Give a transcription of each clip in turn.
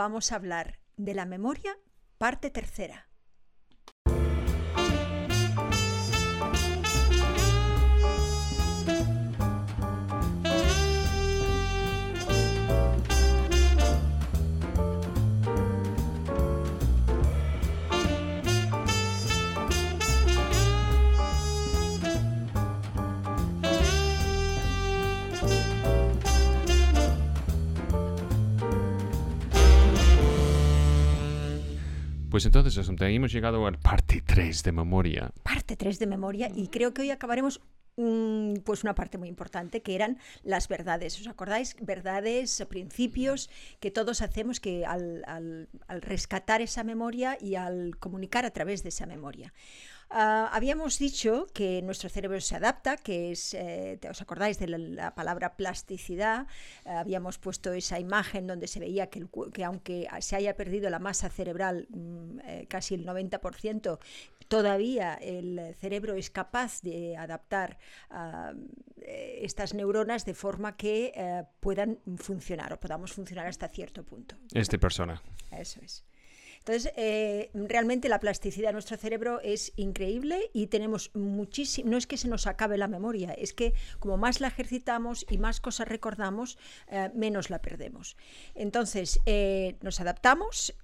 vamos a hablar de la memoria, parte tercera. Pues entonces, Asunta, hemos llegado a la parte 3 de memoria. Parte 3 de memoria y creo que hoy acabaremos pues una parte muy importante que eran las verdades. ¿Os acordáis? Verdades, principios que todos hacemos que al, al rescatar esa memoria y al comunicar a través de esa memoria. Ah, habíamos dicho que nuestro cerebro se adapta, que es, eh, ¿os acordáis de la, palabra plasticidad? Habíamos puesto esa imagen donde se veía que, que aunque se haya perdido la masa cerebral mm, eh, casi el 90%, todavía el cerebro es capaz de adaptar ah, eh, estas neuronas de forma que puedan funcionar o podamos funcionar hasta cierto punto. Este persona. Eso es. Entonces, eh, realmente la plasticidad de nuestro cerebro es increíble y tenemos muchísimo, no es que se nos acabe la memoria, es que como más la ejercitamos y más cosas recordamos, eh, menos la perdemos. Entonces, eh, nos adaptamos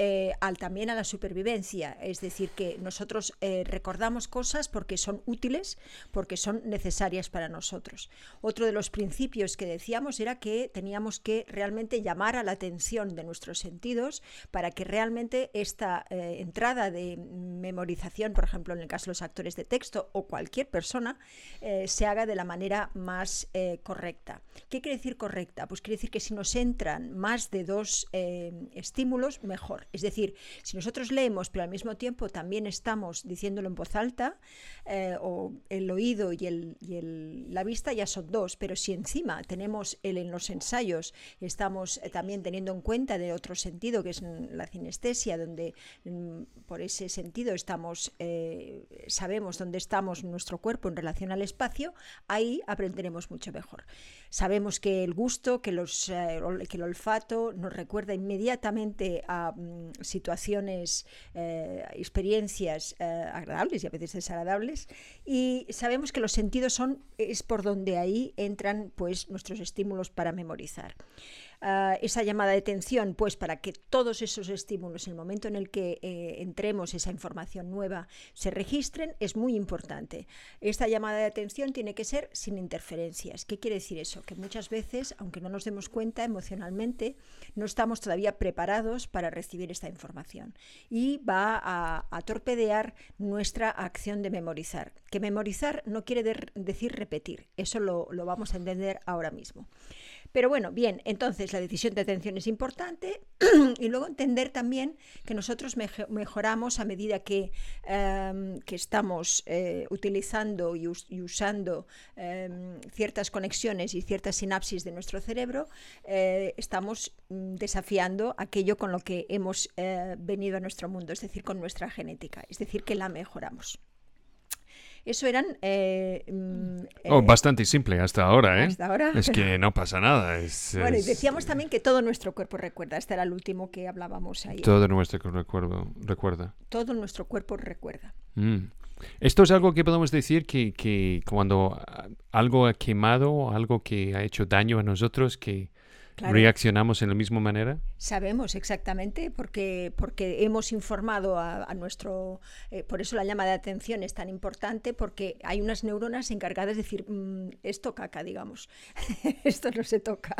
al, también a la supervivencia, es decir, que nosotros recordamos cosas porque son útiles, porque son necesarias para nosotros. Otro de los principios que decíamos era que teníamos que realmente llamar a la atención de nuestros sentidos para que realmente esta eh, entrada de memorización, por ejemplo, en el caso de los actores de texto o cualquier persona, eh, se haga de la manera más eh, correcta. ¿Qué quiere decir correcta? Pues quiere decir que si nos entran más de dos estímulos, mejor. Es decir, si nosotros leemos, pero al mismo tiempo también estamos diciéndolo en voz alta, o el oído y, el, la vista ya son dos, pero si encima tenemos el, en los ensayos, estamos también teniendo en cuenta de otro sentido, que es la sinestesia, donde Mm, por ese sentido estamos, eh, sabemos dónde estamos nuestro cuerpo en relación al espacio, ahí aprenderemos mucho mejor. Sabemos que el gusto, que, los, eh, que el olfato nos recuerda inmediatamente a mm, situaciones, eh, experiencias agradables y a veces desagradables, y sabemos que los sentidos son, es por donde ahí entran pues, nuestros estímulos para memorizar. Esa llamada de atención, pues para que todos esos estímulos, el momento en el que eh, entremos esa información nueva, se registren, es muy importante. Esta llamada de atención tiene que ser sin interferencias. ¿Qué quiere decir eso? Que muchas veces, aunque no nos demos cuenta emocionalmente, no estamos todavía preparados para recibir esta información y va a, torpedear nuestra acción de memorizar. Que memorizar no quiere decir repetir, eso lo vamos a entender ahora mismo. Pero bueno, bien, entonces la decisión de atención es importante y luego entender también que nosotros mejoramos a medida que, em, que estamos eh, utilizando y, usando em, ciertas conexiones y ciertas sinapsis de nuestro cerebro, eh, estamos mm, desafiando aquello con lo que hemos eh, venido a nuestro mundo, es decir, con nuestra genética, es decir, que la mejoramos. Eso eran... Eh, mm, oh, eh, bastante simple hasta ahora, ¿eh? Hasta ahora. Es que no pasa nada. bueno, y decíamos también que todo nuestro cuerpo recuerda. Este era el último que hablábamos ahí. Todo nuestro cuerpo recuerda. Todo nuestro cuerpo recuerda. Mm. Esto es algo que podemos decir que, que cuando algo ha quemado, algo que ha hecho daño a nosotros, que ¿Reaccionamos en la misma manera? Sabemos exactamente, porque, porque hemos informado a, nuestro... Eh, por eso la llama de atención es tan importante, porque hay unas neuronas encargadas de decir, mm, esto caca, digamos, esto no se toca,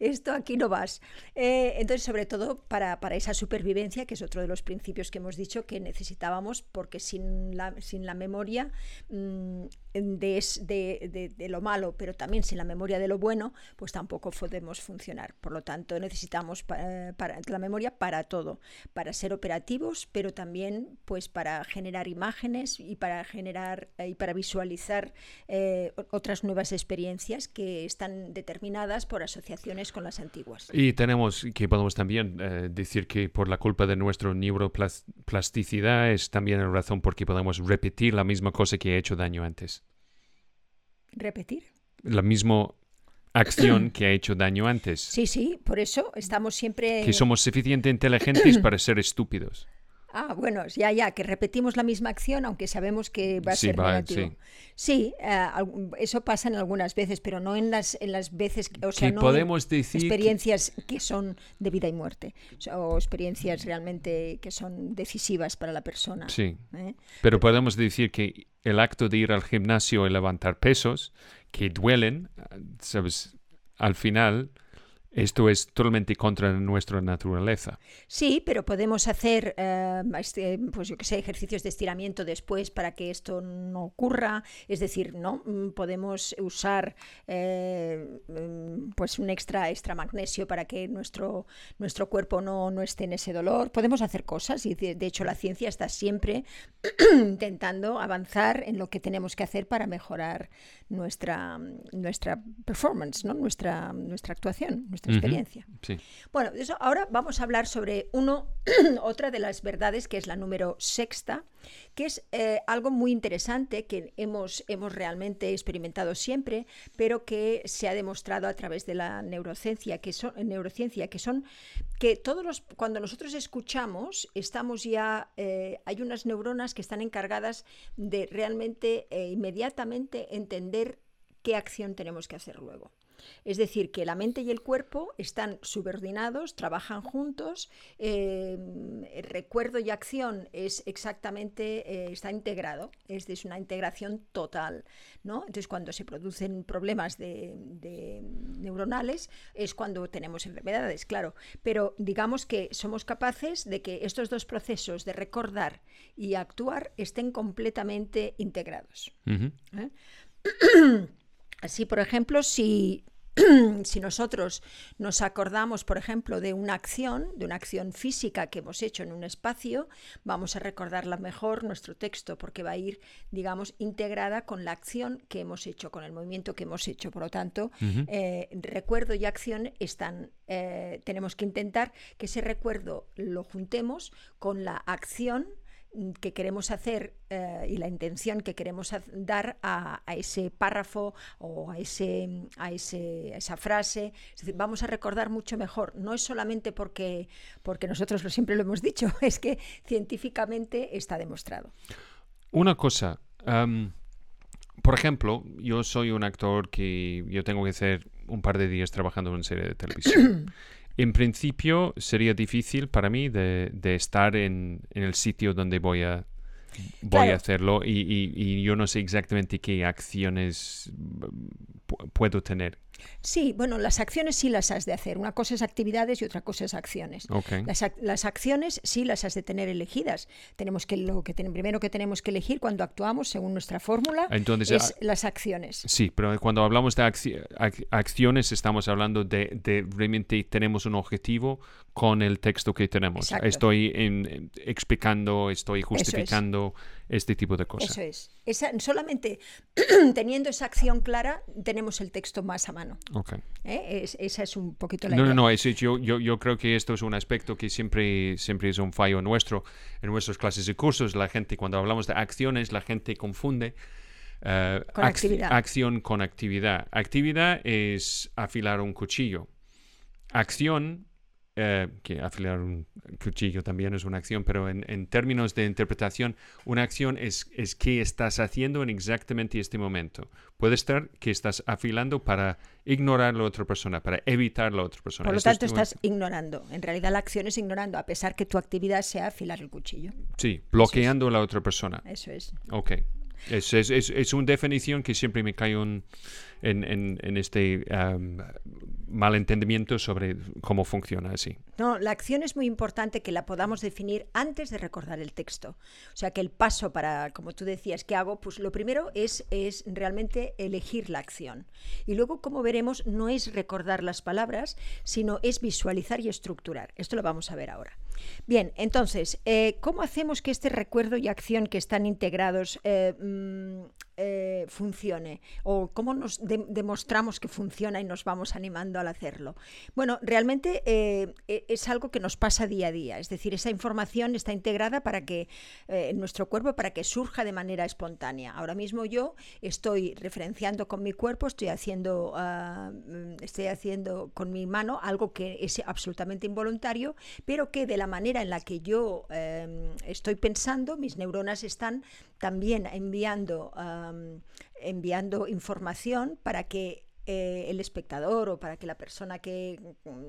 esto aquí no vas. Eh, entonces, sobre todo para, para, esa supervivencia, que es otro de los principios que hemos dicho que necesitábamos, porque sin la, sin la memoria mm, de, de, lo malo, pero también sin la memoria de lo bueno, pues tampoco podemos funcionar. Por lo tanto, necesitamos para, la memoria para todo, para ser operativos, pero también pues para generar imágenes y para generar eh, y para visualizar eh, otras nuevas experiencias que están determinadas por asociaciones con las antiguas. Y tenemos que podemos también eh, decir que por la culpa de nuestra neuroplasticidad es también la razón por que podemos repetir la misma cosa que ha hecho daño antes repetir. Lo mismo acción que ha hecho daño antes. Sí, sí, por eso estamos siempre... Que somos suficientemente inteligentes para ser estúpidos. Ah, bueno, ya, ya, que repetimos la misma acción aunque sabemos que va a ser negativo. Sí, eh, eso pasa en algunas veces, pero no en las, en las veces, o sea, no podemos decir experiencias que... son de vida y muerte, o, experiencias realmente que son decisivas para la persona. Sí, ¿eh? pero podemos decir que el acto de ir al gimnasio y levantar pesos, que duelen, ¿sabes? Al final esto es totalmente contra nuestra naturaleza. Sí, pero podemos hacer, eh, este, pues yo que sé, ejercicios de estiramiento después para que esto no ocurra. Es decir, no mm, podemos usar eh, mm, pues un extra, extra magnesio para que nuestro, nuestro cuerpo no, no esté en ese dolor. Podemos hacer cosas y de, hecho la ciencia está siempre intentando avanzar en lo que tenemos que hacer para mejorar nuestra, nuestra performance, ¿no? nuestra, nuestra actuación experiencia. Bueno, eso, ahora vamos a hablar sobre uno, otra de las verdades, que es la número sexta, que es eh, algo muy interesante que hemos, hemos realmente experimentado siempre, pero que se ha demostrado a través de la neurociencia, que son, neurociencia, que son que todos los, cuando nosotros escuchamos, estamos ya, eh, hay unas neuronas que están encargadas de realmente eh, inmediatamente entender qué acción tenemos que hacer luego. Es decir, que la mente y el cuerpo están subordinados, trabajan juntos, em, recuerdo y acción es exactamente, eh, está integrado, es, es, una integración total. ¿no? Entonces, cuando se producen problemas de, neuronales es cuando tenemos enfermedades, claro. Pero digamos que somos capaces de que estos dos procesos de recordar y actuar estén completamente integrados. ¿eh? Así, por ejemplo, si si nosotros nos acordamos, por ejemplo, de una acción, de una acción física que hemos hecho en un espacio, vamos a recordarla mejor nuestro texto porque va a ir, digamos, integrada con la acción que hemos hecho, con el movimiento que hemos hecho. Por lo tanto, eh, recuerdo y acción están, eh, tenemos que intentar que ese recuerdo lo juntemos con la acción que queremos hacer eh, y la intención que queremos dar a, ese párrafo o a, ese, a, ese, esa frase. Es decir, vamos a recordar mucho mejor. No es solamente porque, porque nosotros lo, siempre lo hemos dicho, es que científicamente está demostrado. Una cosa, por ejemplo, yo soy un actor que yo tengo que hacer un par de días trabajando en una serie de televisión. En principio sería difícil para mí de, estar en, el sitio donde voy a, voy a hacerlo y, y, yo no sé exactamente qué acciones puedo tener. Sí, bueno, las acciones sí las has de hacer. Una cosa es actividades y otra cosa es acciones. Las, acciones sí las has de tener elegidas. Tenemos que lo que primero que tenemos que elegir cuando actuamos según nuestra fórmula es ah, las acciones. Sí, pero cuando hablamos de acciones estamos hablando de, realmente tenemos un objetivo con el texto que tenemos. Estoy explicando, estoy justificando este tipo de cosas. Eso es. Esa, solamente teniendo esa acción clara tenemos el texto más a mano. Okay. ¿Eh? esa es un poquito la no, idea. No, no, yo, yo, yo, creo que esto es un aspecto que siempre, siempre es un fallo nuestro. En nuestras clases y cursos, la gente, cuando hablamos de acciones, la gente confunde uh, con actividad. acción con actividad. Actividad es afilar un cuchillo. Acción eh, que afilar un cuchillo también es una acción, pero en, términos de interpretación, una acción es, es qué estás haciendo en exactamente este momento. Puede estar que estás afilando para ignorar a la otra persona, para evitar a la otra persona. Por lo tanto, estás ignorando. En realidad, la acción es ignorando, a pesar que tu actividad sea afilar el cuchillo. Sí, bloqueando a la otra persona. Eso es. Ok. Es, es, es, una definición que siempre me cae en, en, este malentendimiento sobre cómo funciona así. No, la acción es muy importante que la podamos definir antes de recordar el texto. O sea, que el paso para, como tú decías, ¿qué hago? Pues lo primero es, es realmente elegir la acción. Y luego, como veremos, no es recordar las palabras, sino es visualizar y estructurar. Esto lo vamos a ver ahora. Bien, entonces, eh, ¿cómo hacemos que este recuerdo y acción que están integrados eh, mm, eh, funcione o cómo nos demostramos que funciona y nos vamos animando al hacerlo. Bueno, realmente e, es algo que nos pasa día a día, es decir, esa información está integrada para que en nuestro cuerpo para que surja de manera espontánea. Ahora mismo yo estoy referenciando con mi cuerpo, estoy haciendo, ah, estoy haciendo con mi mano algo que es absolutamente involuntario, pero que de la manera en la que yo em, estoy pensando, mis neuronas están también enviando, enviando información para que eh, el espectador o para que la persona que,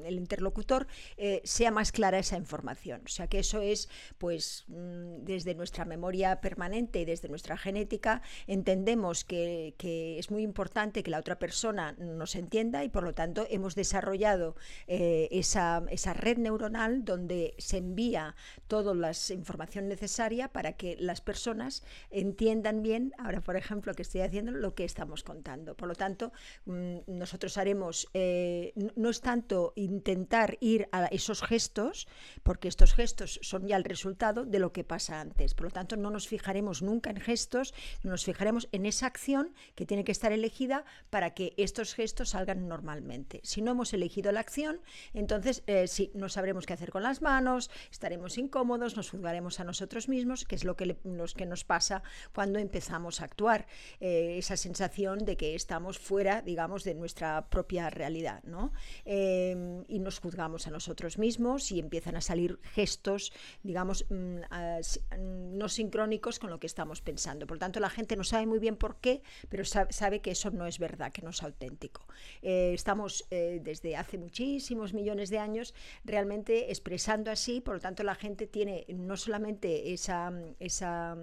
el interlocutor, eh, sea más clara esa información. O sea que eso es, pues, mm, desde nuestra memoria permanente y desde nuestra genética, entendemos que, es muy importante que la otra persona nos entienda y por lo tanto hemos desarrollado eh, esa, esa red neuronal donde se envía toda la información necesaria para que las personas entiendan bien, ahora por ejemplo que estoy haciendo, lo que estamos contando. Por lo tanto, mm, nosotros haremos, eh, no es tanto intentar ir a esos gestos, porque estos gestos son ya el resultado de lo que pasa antes. Por lo tanto, no nos fijaremos nunca en gestos, nos fijaremos en esa acción que tiene que estar elegida para que estos gestos salgan normalmente. Si no hemos elegido la acción, entonces eh, sí, no sabremos qué hacer con las manos, estaremos incómodos, nos juzgaremos a nosotros mismos, que es lo que, que nos pasa cuando empezamos a actuar. Eh, esa sensación de que estamos fuera, digamos, de nuestra propia realidad, ¿no? Em, y nos juzgamos a nosotros mismos y empiezan a salir gestos, digamos, mm, mm, no sincrónicos con lo que estamos pensando. Por lo tanto, la gente no sabe muy bien por qué, pero sabe, que eso no es verdad, que no es auténtico. Eh, estamos eh, desde hace muchísimos millones de años realmente expresando así, por lo tanto, la gente tiene no solamente esa, esa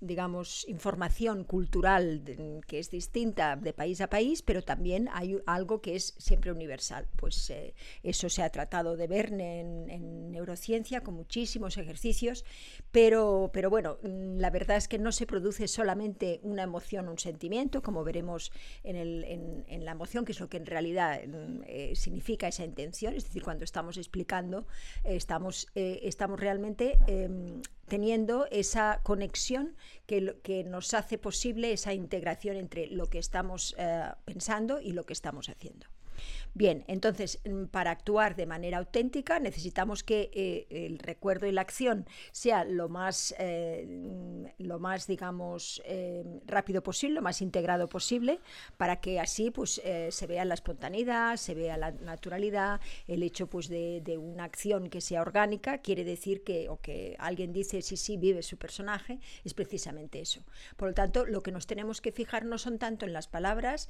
digamos, información cultural que es distinta de país a país, pero también hay algo que es siempre universal. Pues eh, eso se ha tratado de ver en, neurociencia con muchísimos ejercicios, pero, pero bueno, la verdad es que no se produce solamente una emoción, un sentimiento, como veremos en, el, en, la emoción, que es lo que en realidad mm, eh, significa esa intención, es decir, cuando estamos explicando, estamos, eh, estamos realmente em, teniendo esa conexión que, nos hace posible esa integración entre lo que estamos eh, pensando y lo que estamos haciendo. Bien, entonces, mm, para actuar de manera auténtica necesitamos que eh, el recuerdo y la acción sea lo más, eh, lo más digamos, eh, rápido posible, lo más integrado posible, para que así pues, se vea la espontaneidad, se vea la naturalidad, el hecho pues, de, de, una acción que sea orgánica, quiere decir que, o que alguien dice sí, sí, vive su personaje, es precisamente eso. Por lo tanto, lo que nos tenemos que fijar no son tanto en las palabras,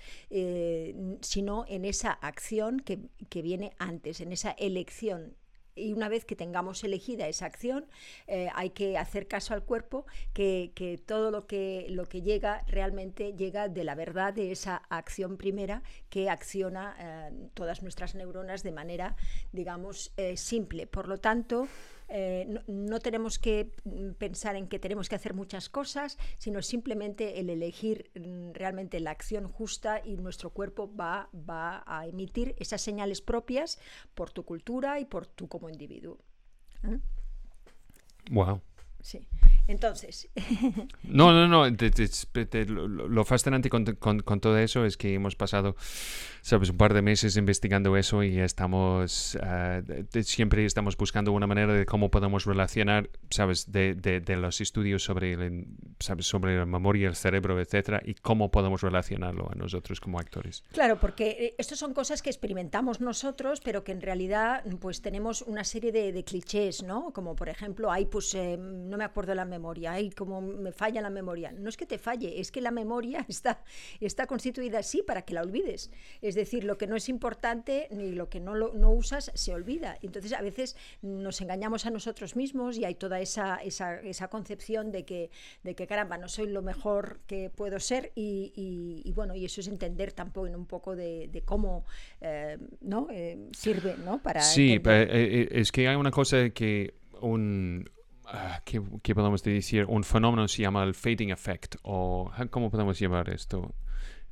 sino en esa acción que, viene antes, en esa elección y una vez que tengamos elegida esa acción, eh, hay que hacer caso al cuerpo, que, que, todo lo que, lo que llega realmente llega de la verdad de esa acción primera que acciona eh, todas nuestras neuronas de manera, digamos, eh, simple. Por lo tanto, eh, no, tenemos que pensar en que tenemos que hacer muchas cosas, sino simplemente el elegir mm, realmente la acción justa y nuestro cuerpo va, va a emitir esas señales propias por tu cultura y por tú como individuo. Wow. ¿Eh? Sí. Entonces. no, no, no. lo, fascinante con, todo eso es que hemos pasado, sabes, un par de meses investigando eso y estamos. Ah, siempre estamos buscando una manera de cómo podemos relacionar, sabes, de, de, los estudios sobre, el, sabes, sobre la memoria, el cerebro, etcétera, y cómo podemos relacionarlo a nosotros como actores. Claro, porque eh, estas son cosas que experimentamos nosotros, pero que en realidad, pues tenemos una serie de, clichés, ¿no? Como por ejemplo, hay, pues, eh, no me acuerdo la memoria, ay, como me falla la memoria. No es que te falle, es que la memoria está, está constituida así para que la olvides. Es decir, lo que no es importante ni lo que no, lo, no usas se olvida. Entonces a veces nos engañamos a nosotros mismos y hay toda esa, esa, esa concepción de que, de que, caramba, no soy lo mejor que puedo ser y, bueno, y eso es entender tampoco en un poco de, cómo eh, ¿no? Eh, sirve ¿no? para... Sí, eh, es que hay una cosa que un, Ah, ¿qué, podemos decir? Un fenómeno se llama el fading effect, o ¿cómo podemos llamar esto?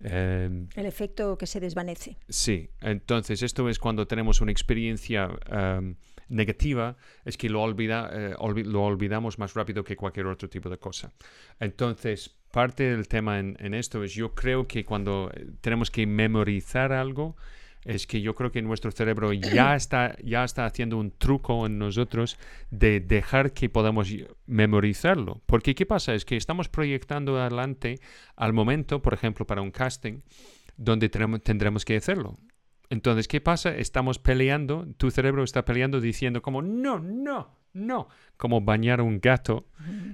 Em, el efecto que se desvanece. Sí, entonces esto es cuando tenemos una experiencia em, negativa, es que lo, olvida, eh, lo olvidamos más rápido que cualquier otro tipo de cosa. Entonces, parte del tema en, en, esto es yo creo que cuando eh, tenemos que memorizar algo, es que yo creo que nuestro cerebro ya está, ya está haciendo un truco en nosotros de dejar que podamos memorizarlo. Porque ¿qué pasa? Es que estamos proyectando adelante al momento, por ejemplo, para un casting, donde tendremos que hacerlo. Entonces, ¿qué pasa? Estamos peleando, tu cerebro está peleando diciendo como, no, no, no, como bañar a un gato,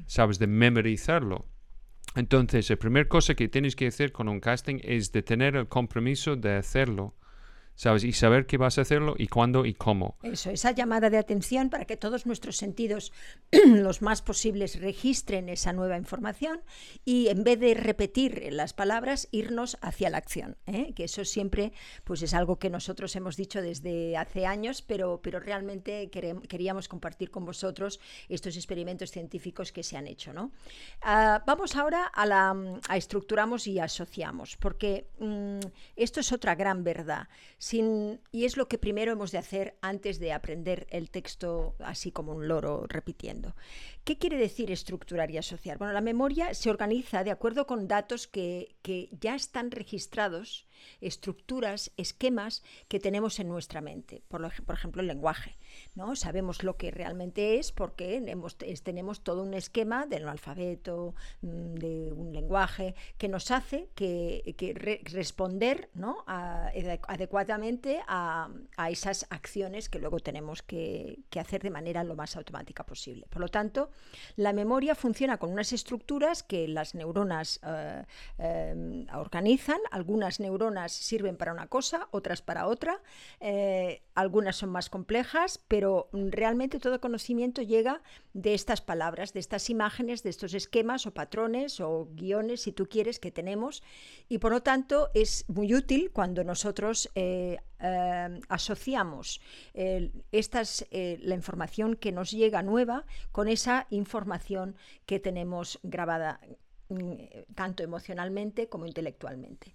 ¿sabes? De memorizarlo. Entonces, la primera cosa que tienes que hacer con un casting es de tener el compromiso de hacerlo ¿sabes? Y saber qué vas a hacerlo y cuándo y cómo. Eso, esa llamada de atención para que todos nuestros sentidos, los más posibles, registren esa nueva información y en vez de repetir las palabras, irnos hacia la acción. ¿eh? Que eso siempre pues es algo que nosotros hemos dicho desde hace años, pero, pero realmente queríamos compartir con vosotros estos experimentos científicos que se han hecho. ¿no? Ah, vamos ahora a, la, a estructuramos y asociamos, porque mm, esto es otra gran verdad y es lo que primero hemos de hacer antes de aprender el texto así como un loro repitiendo. ¿Qué quiere decir estructurar y asociar? Bueno, la memoria se organiza de acuerdo con datos que, que ya están registrados, estructuras, esquemas que tenemos en nuestra mente. Por, por ejemplo, el lenguaje. ¿No? Sabemos lo que realmente es porque tenemos todo un esquema del alfabeto, mm, de un lenguaje, que nos hace que, responder ¿no? adecuadamente a, esas acciones que luego tenemos que, hacer de manera lo más automática posible. Por lo tanto, la memoria funciona con unas estructuras que las neuronas eh, eh, organizan, algunas neuronas sirven para una cosa, otras para otra, eh, algunas son más complejas, pero realmente todo conocimiento llega de estas palabras, de estas imágenes, de estos esquemas o patrones o guiones, si tú quieres, que tenemos. Y por lo tanto es muy útil cuando nosotros eh, eh, asociamos estas, eh, la información que nos llega nueva con esa información que tenemos grabada mm, tanto emocionalmente como intelectualmente.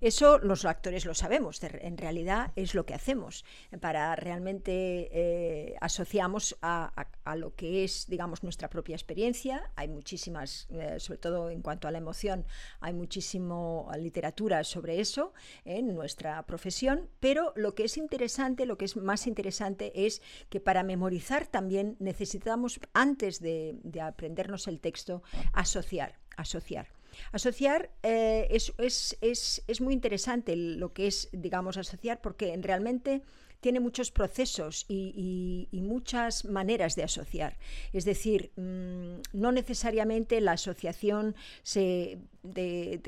Eso los actores lo sabemos, en realidad es lo que hacemos para realmente eh, asociamos a, lo que es, digamos, nuestra propia experiencia. Hay muchísimas, eh, sobre todo en cuanto a la emoción, hay muchísimo literatura sobre eso en nuestra profesión, pero lo que es interesante, lo que es más interesante es que para memorizar también necesitamos, antes de, de aprendernos el texto, asociar, asociar. Asociar eh, es, muy interesante lo que es, digamos, asociar, porque realmente tiene muchos procesos y, muchas maneras de asociar. Es decir, mm, no necesariamente la asociación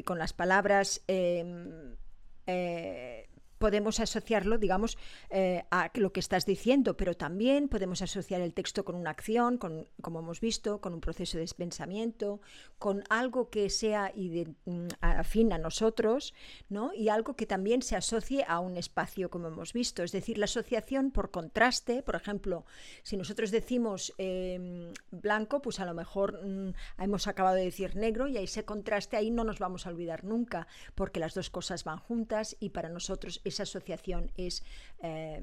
con las palabras em, eh, podemos asociarlo, digamos, eh, a lo que estás diciendo, pero también podemos asociar el texto con una acción, con, como hemos visto, con un proceso de pensamiento, con algo que sea mm, afín a nosotros, ¿no? Y algo que también se asocie a un espacio, como hemos visto. Es decir, la asociación por contraste, por ejemplo, si nosotros decimos em, blanco, pues a lo mejor mm, hemos acabado de decir negro y ese contraste ahí no nos vamos a olvidar nunca, porque las dos cosas van juntas y para nosotros esa asociación es eh,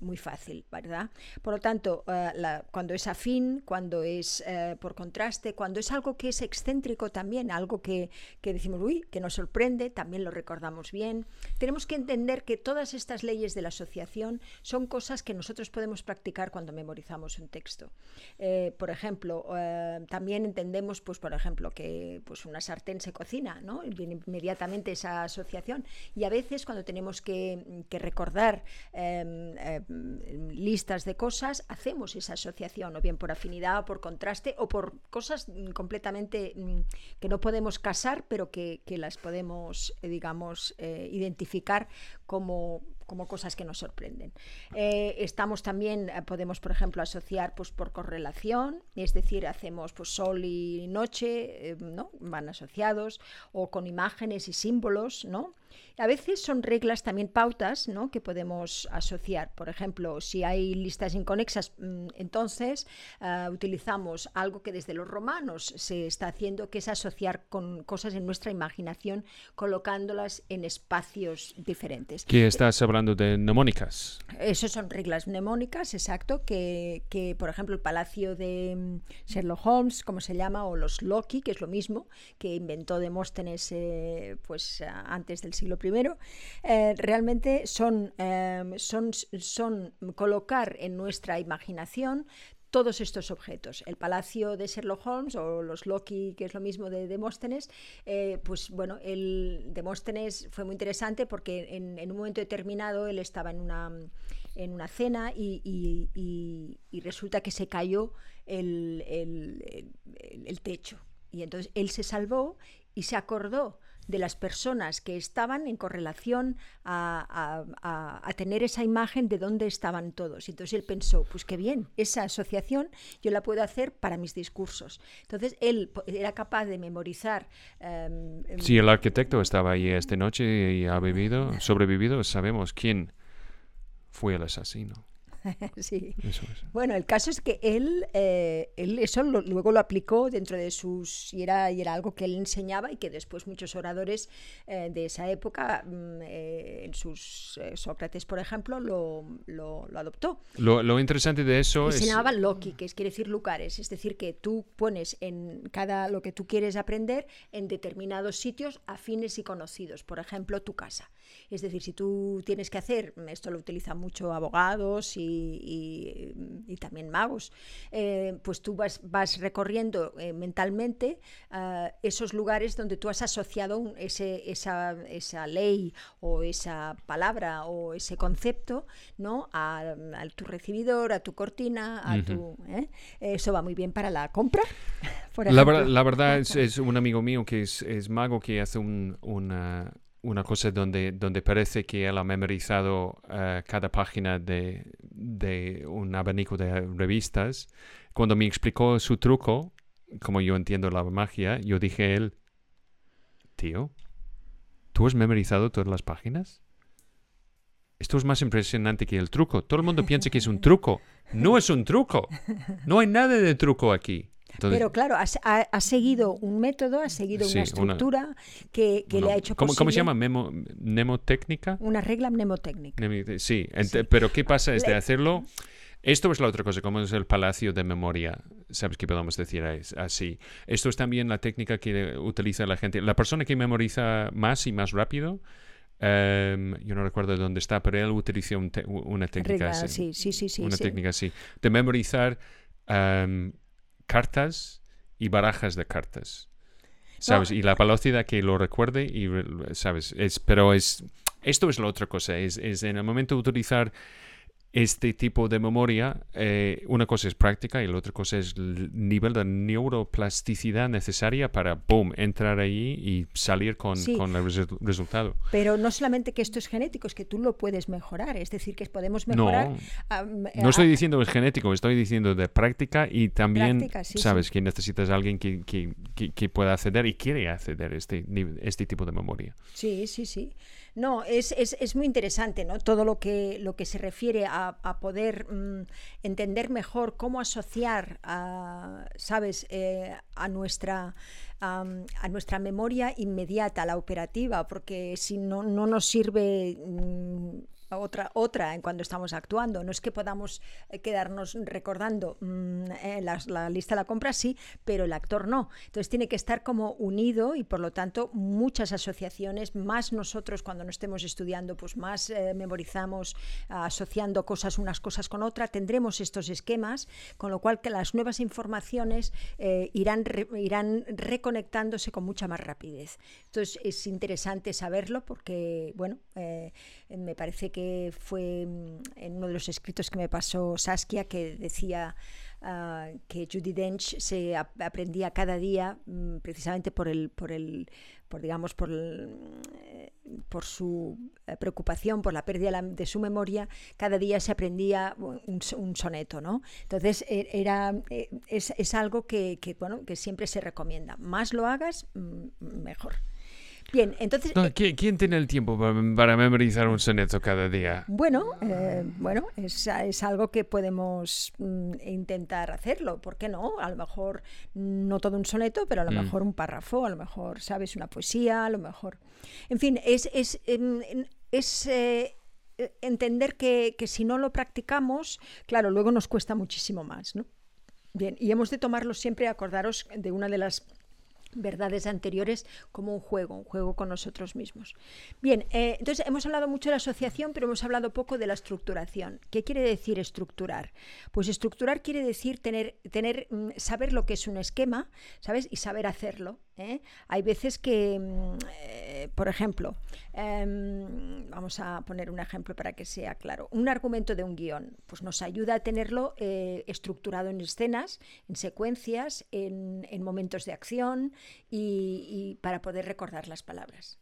muy fácil, ¿verdad? Por lo tanto, eh, cuando es afín, cuando es eh, por contraste, cuando es algo que es excéntrico también, algo que, que, decimos, uy, que nos sorprende, también lo recordamos bien. Tenemos que entender que todas estas leyes de la asociación son cosas que nosotros podemos practicar cuando memorizamos un texto. por ejemplo, también entendemos, pues, por ejemplo, que pues, una sartén se cocina, ¿no? Inmediatamente esa asociación. Y a veces cuando tenemos que que, recordar em, em, listas de cosas, hacemos esa asociación, o bien por afinidad, o por contraste, o por cosas completamente mm, que no podemos casar, pero que, las podemos, eh, digamos, eh, identificar como como cosas que nos sorprenden. Eh, estamos también, podemos, por ejemplo, asociar pues, por correlación, es decir, hacemos pues, sol y noche, ¿no? van asociados, o con imágenes y símbolos, ¿no? A veces son reglas también pautas ¿no? que podemos asociar. Por ejemplo, si hay listas inconexas, mm, entonces ah, utilizamos algo que desde los romanos se está haciendo, que es asociar con cosas en nuestra imaginación, colocándolas en espacios diferentes. ¿Qué estás hablando? de mnemónicas. Eso son reglas mnemónicas, exacto, que, que, por ejemplo el palacio de mm, Sherlock Holmes, como se llama, o los Loki, que es lo mismo, que inventó Demóstenes eh, pues, antes del siglo I, eh, realmente son, eh, son, son colocar en nuestra imaginación todos estos objetos. El palacio de Sherlock Holmes o los Loki, que es lo mismo de Demóstenes, eh, pues bueno, el Demóstenes fue muy interesante porque en, un momento determinado él estaba en una, en una cena y, resulta que se cayó el, el techo. Y entonces él se salvó y se acordó de las personas que estaban en correlación a, tener esa imagen de dónde estaban todos. Y entonces él pensó, pues qué bien, esa asociación yo la puedo hacer para mis discursos. Entonces él era capaz de memorizar. Em, em, si el arquitecto estaba ahí esta noche y ha vivido, sobrevivido, sabemos quién fue el asesino. sí. Bueno, el caso es que él, eh, él eso luego lo aplicó dentro de sus... Y era, y era algo que él enseñaba y que después muchos oradores eh, de esa época, mm, eh, en sus Sócrates, por ejemplo, lo, lo, adoptó. Lo, interesante de eso es... Se llamaba Loki, que es, quiere decir lugares. Es decir, que tú pones en cada lo que tú quieres aprender en determinados sitios afines y conocidos. Por ejemplo, tu casa. Es decir, si tú tienes que hacer, esto lo utilizan mucho abogados y y, también magos, eh, pues tú vas, vas recorriendo eh, mentalmente ah, esos lugares donde tú has asociado ese, esa, esa, ley o esa palabra o ese concepto ¿no? a, tu recibidor, a tu cortina, a tu... ¿eh? Eso va muy bien para la compra. la, verdad, es, un amigo mío que es, es mago que hace un, una una cosa donde, donde parece que él ha memorizado eh, cada página de, de, un abanico de revistas. Cuando me explicó su truco, como yo entiendo la magia, yo dije a él, tío, ¿tú has memorizado todas las páginas? Esto es más impresionante que el truco. Todo el mundo piensa que es un truco. No es un truco. No hay nada de truco aquí. Pero claro, ha, seguido un método, ha seguido una estructura que, le ha hecho ¿cómo, ¿Cómo se llama? Memo, ¿Mnemotécnica? Una regla mnemotécnica. Sí, pero ¿qué pasa? Es de hacerlo... Esto es la otra cosa, como es el palacio de memoria, sabes que podemos decir así. Esto es también la técnica que utiliza la gente. La persona que memoriza más y más rápido, em, yo no recuerdo dónde está, pero él utiliza una técnica así. Sí, sí, sí, una técnica así. De memorizar em, cartas y barajas de cartas. ¿Sabes? Y la velocidad que lo recuerde y, ¿sabes? Es, pero es, esto es la otra cosa, es, es en el momento de utilizar este tipo de memoria, eh, una cosa es práctica y la otra cosa es el nivel de neuroplasticidad necesaria para, boom, entrar ahí y salir con, el resultado. Pero no solamente que esto es genético, es que tú lo puedes mejorar, es decir, que podemos mejorar... No, no estoy diciendo que es genético, estoy diciendo de práctica y también, sabes, que necesitas a alguien que, que, que, pueda acceder y quiere acceder a este, este tipo de memoria. Sí, sí, sí. No, es, es, es, muy interesante ¿no? todo lo que, lo que se refiere a, poder mm, entender mejor cómo asociar, a, ¿sabes?, eh, a nuestra a, nuestra memoria inmediata, la operativa, porque si no, no nos sirve mm, otra, otra en cuando estamos actuando. No es que podamos eh, quedarnos recordando mm, eh, la, lista de la compra, sí, pero el actor no. Entonces tiene que estar como unido y por lo tanto muchas asociaciones, más nosotros cuando no estemos estudiando, pues más eh, memorizamos asociando cosas unas cosas con otras, tendremos estos esquemas, con lo cual que las nuevas informaciones irán, irán reconectándose con mucha más rapidez. Entonces es interesante saberlo porque, bueno, me parece que fue mm, en uno de los escritos que me pasó Saskia que decía ah, que Judy Dench se aprendía cada día mm, precisamente por el, por el, por digamos, por, eh, por su eh, preocupación por la pérdida de su memoria, cada día se aprendía un, soneto, ¿no? Entonces e, era, e, es, es algo que, que, bueno, que siempre se recomienda. Más lo hagas, mm, mejor. Bien, entonces... Eh, ¿quién, tiene el tiempo para, memorizar un soneto cada día? Bueno, eh, bueno es, es, algo que podemos mm, intentar hacerlo. ¿Por qué no? A lo mejor no todo un soneto, pero a lo mm. mejor un párrafo, a lo mejor, ¿sabes? Una poesía, a lo mejor... En fin, es... es, em, es, eh, entender que, que si no lo practicamos, claro, luego nos cuesta muchísimo más, ¿no? Bien, y hemos de tomarlo siempre, acordaros de una de las verdades anteriores como un juego, un juego con nosotros mismos. Bien, eh, entonces hemos hablado mucho de la asociación, pero hemos hablado poco de la estructuración. ¿Qué quiere decir estructurar? Pues estructurar quiere decir tener, tener mm, saber lo que es un esquema, ¿sabes? Y saber hacerlo. ¿Eh? Hay veces que, mm, eh, por ejemplo, em, vamos a poner un ejemplo para que sea claro, un argumento de un guion, pues nos ayuda a tenerlo eh, estructurado en escenas, en secuencias, en, momentos de acción y para poder recordar las palabras.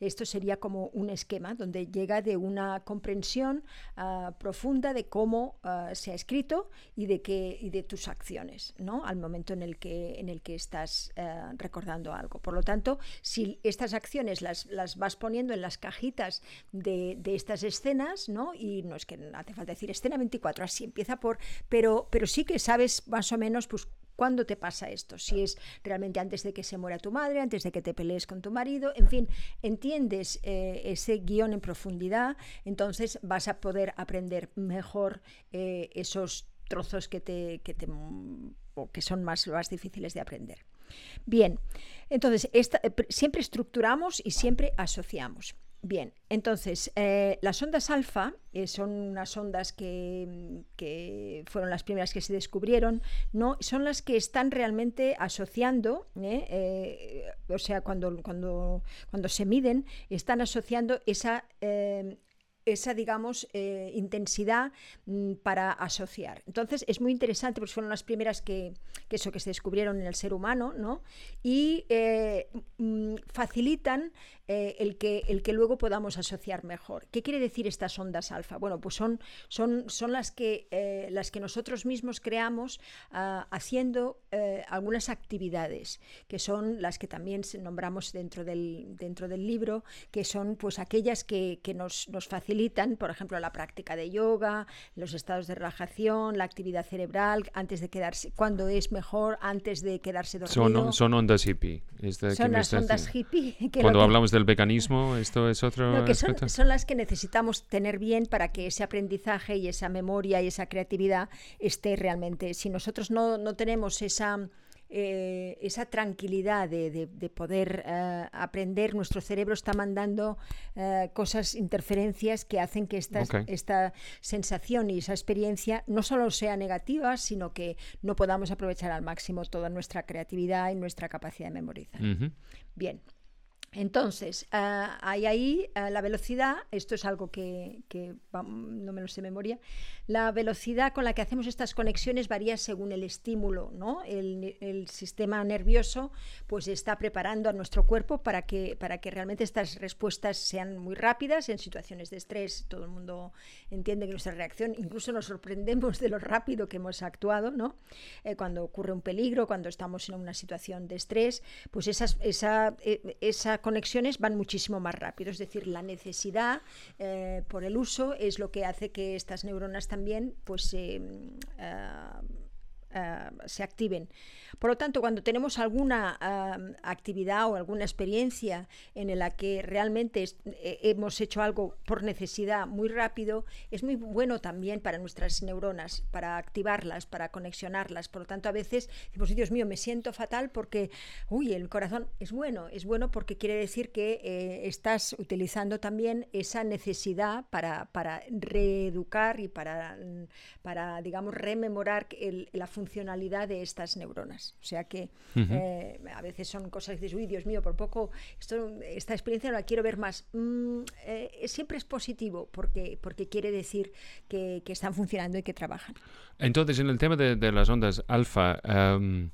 Esto sería como un esquema donde llega de una comprensión ah, profunda de cómo ah, se ha escrito y de, que, y de tus acciones al momento en el que, estás ah, recordando algo. Por lo tanto, si estas acciones las, vas poniendo en las cajitas de, estas escenas, ¿no? y no es que hace falta decir escena 24, así empieza por, pero, pero sí que sabes más o menos pues, ¿Cuándo te pasa esto? Si es realmente antes de que se muera tu madre, antes de que te pelees con tu marido, en fin, entiendes eh, ese guion en profundidad, entonces vas a poder aprender mejor eh, esos trozos que, te, que, te, que son más, más difíciles de aprender. Bien, entonces eh, siempre estructuramos y siempre asociamos. Bien, entonces, eh, las ondas alfa eh, son unas ondas que, fueron las primeras que se descubrieron, ¿no? son las que están realmente asociando, ¿eh? o sea, cuando, cuando, cuando se miden, están asociando esa esa, digamos, intensidad mm, para asociar. Entonces es muy interesante porque fueron las primeras que, eso, que se descubrieron en el ser humano, ¿no? Y mm, facilitan eh, el, que, el que luego podamos asociar mejor. ¿Qué quiere decir estas ondas alfa? Bueno, pues son, son, son las, que, las que nosotros mismos creamos ah, haciendo algunas actividades, que son las que también nombramos dentro del, dentro del libro, que son pues aquellas que, que nos, nos facilitan por ejemplo, la práctica de yoga, los estados de relajación, la actividad cerebral, antes de quedarse, cuando es mejor, antes de quedarse dormido. Son, ondas hippie. son las ondas hippie. cuando hablamos del veganismo, esto es otro. son, las que necesitamos tener bien para que ese aprendizaje y esa memoria y esa creatividad esté realmente. Si nosotros no, no tenemos esa eh, esa tranquilidad de, poder eh, aprender, nuestro cerebro está mandando eh, cosas, interferencias que hacen que esta, esta sensación y esa experiencia no solo sea negativa, sino que no podamos aprovechar al máximo toda nuestra creatividad y nuestra capacidad de memorizar. Bien. Entonces, ah, hay ahí ah, la velocidad, esto es algo que, no me lo sé memoria, la velocidad con la que hacemos estas conexiones varía según el estímulo, ¿no? El, sistema nervioso pues está preparando a nuestro cuerpo para que, para que realmente estas respuestas sean muy rápidas en situaciones de estrés. Todo el mundo entiende que nuestra reacción, incluso nos sorprendemos de lo rápido que hemos actuado, ¿no? Eh, cuando ocurre un peligro, cuando estamos en una situación de estrés, pues esas, esa, eh, esa conexiones van muchísimo más rápido. Es decir, la necesidad eh, por el uso es lo que hace que estas neuronas también pues, eh, eh, se activen. Por lo tanto, cuando tenemos alguna actividad o alguna experiencia en la que realmente eh, hemos hecho algo por necesidad muy rápido, es muy bueno también para nuestras neuronas, para activarlas, para conexionarlas. Por lo tanto, a veces decimos, Dios mío, me siento fatal porque, uy, el corazón es bueno, es bueno porque quiere decir que eh, estás utilizando también esa necesidad para, para reeducar y para, para digamos, rememorar la funcionalidad de estas neuronas. O sea que eh, a veces son cosas que dices, uy, Dios mío, por poco, esto, esta experiencia no la quiero ver más. Mm, eh, siempre es positivo porque, porque quiere decir que, están funcionando y que trabajan. Entonces, en el tema de, las ondas alfa, em,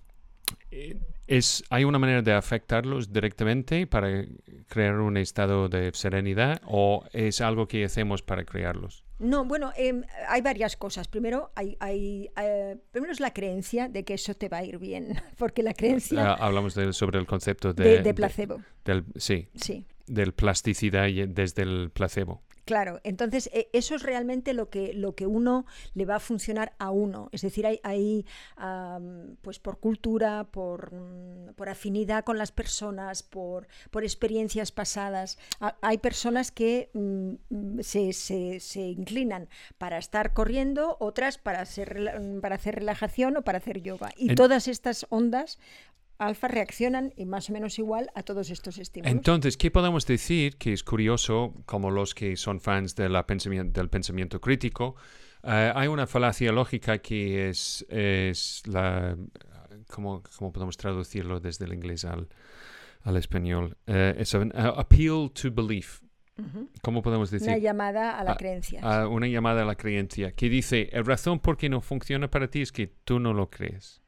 es, ¿hay una manera de afectarlos directamente para crear un estado de serenidad o es algo que hacemos para crearlos? No, bueno, em, hay varias cosas. Primero, hay, hay eh, primero es la creencia de que eso te va a ir bien, porque la creencia... Ah, hablamos sobre el concepto de... De, placebo. del, sí, sí. Del plasticidad desde el placebo. Claro, entonces eh, eso es realmente lo que, lo que uno le va a funcionar a uno. Es decir, hay, hay pues por cultura, por, mm, por, afinidad con las personas, por, por experiencias pasadas. hay personas que mm, se, se, se, inclinan para estar corriendo, otras para hacer, para hacer relajación o para hacer yoga. Y todas estas ondas alfa reaccionan y más o menos igual a todos estos estímulos. Entonces, ¿qué podemos decir? Que es curioso, como los que son fans de la pensamiento, del pensamiento crítico, eh, hay una falacia lógica que es, es la... ¿cómo, ¿Cómo podemos traducirlo desde el inglés al, al español? Eh, es un appeal to belief. ¿Cómo podemos decir? Una llamada a la creencia. una llamada a la creencia, que dice, la razón por qué no funciona para ti es que tú no lo crees.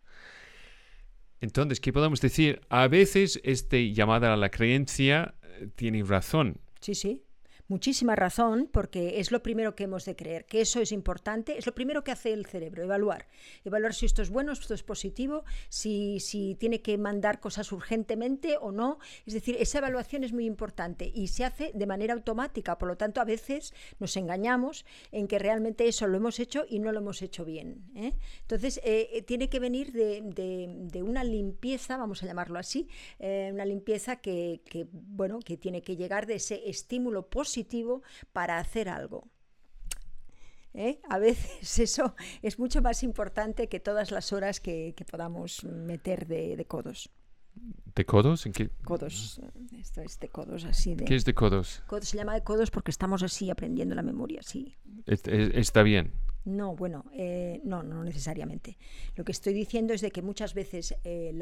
Entonces, ¿qué podemos decir? A veces este llamada a la creencia eh, tiene razón. Sí, sí muchísima razón, porque es lo primero que hemos de creer, que eso es importante, es lo primero que hace el cerebro, evaluar. Evaluar si esto es bueno, si esto es positivo, si, si tiene que mandar cosas urgentemente o no. Es decir, esa evaluación es muy importante y se hace de manera automática, por lo tanto a veces nos engañamos en que realmente eso lo hemos hecho y no lo hemos hecho bien. ¿eh? Entonces, eh, eh, tiene que venir de, de, una limpieza, vamos a llamarlo así, una limpieza que, que, bueno, que tiene que llegar de ese estímulo positivo para hacer algo. ¿Eh? A veces eso es mucho más importante que todas las horas que, podamos meter de, codos. ¿De codos? ¿En qué? Codos. Esto es de codos, así de... ¿Qué es de codos? Se llama de codos porque estamos así aprendiendo la memoria, sí. Está bien. No, bueno, eh, no, no necesariamente. Lo que estoy diciendo es de que muchas veces eh,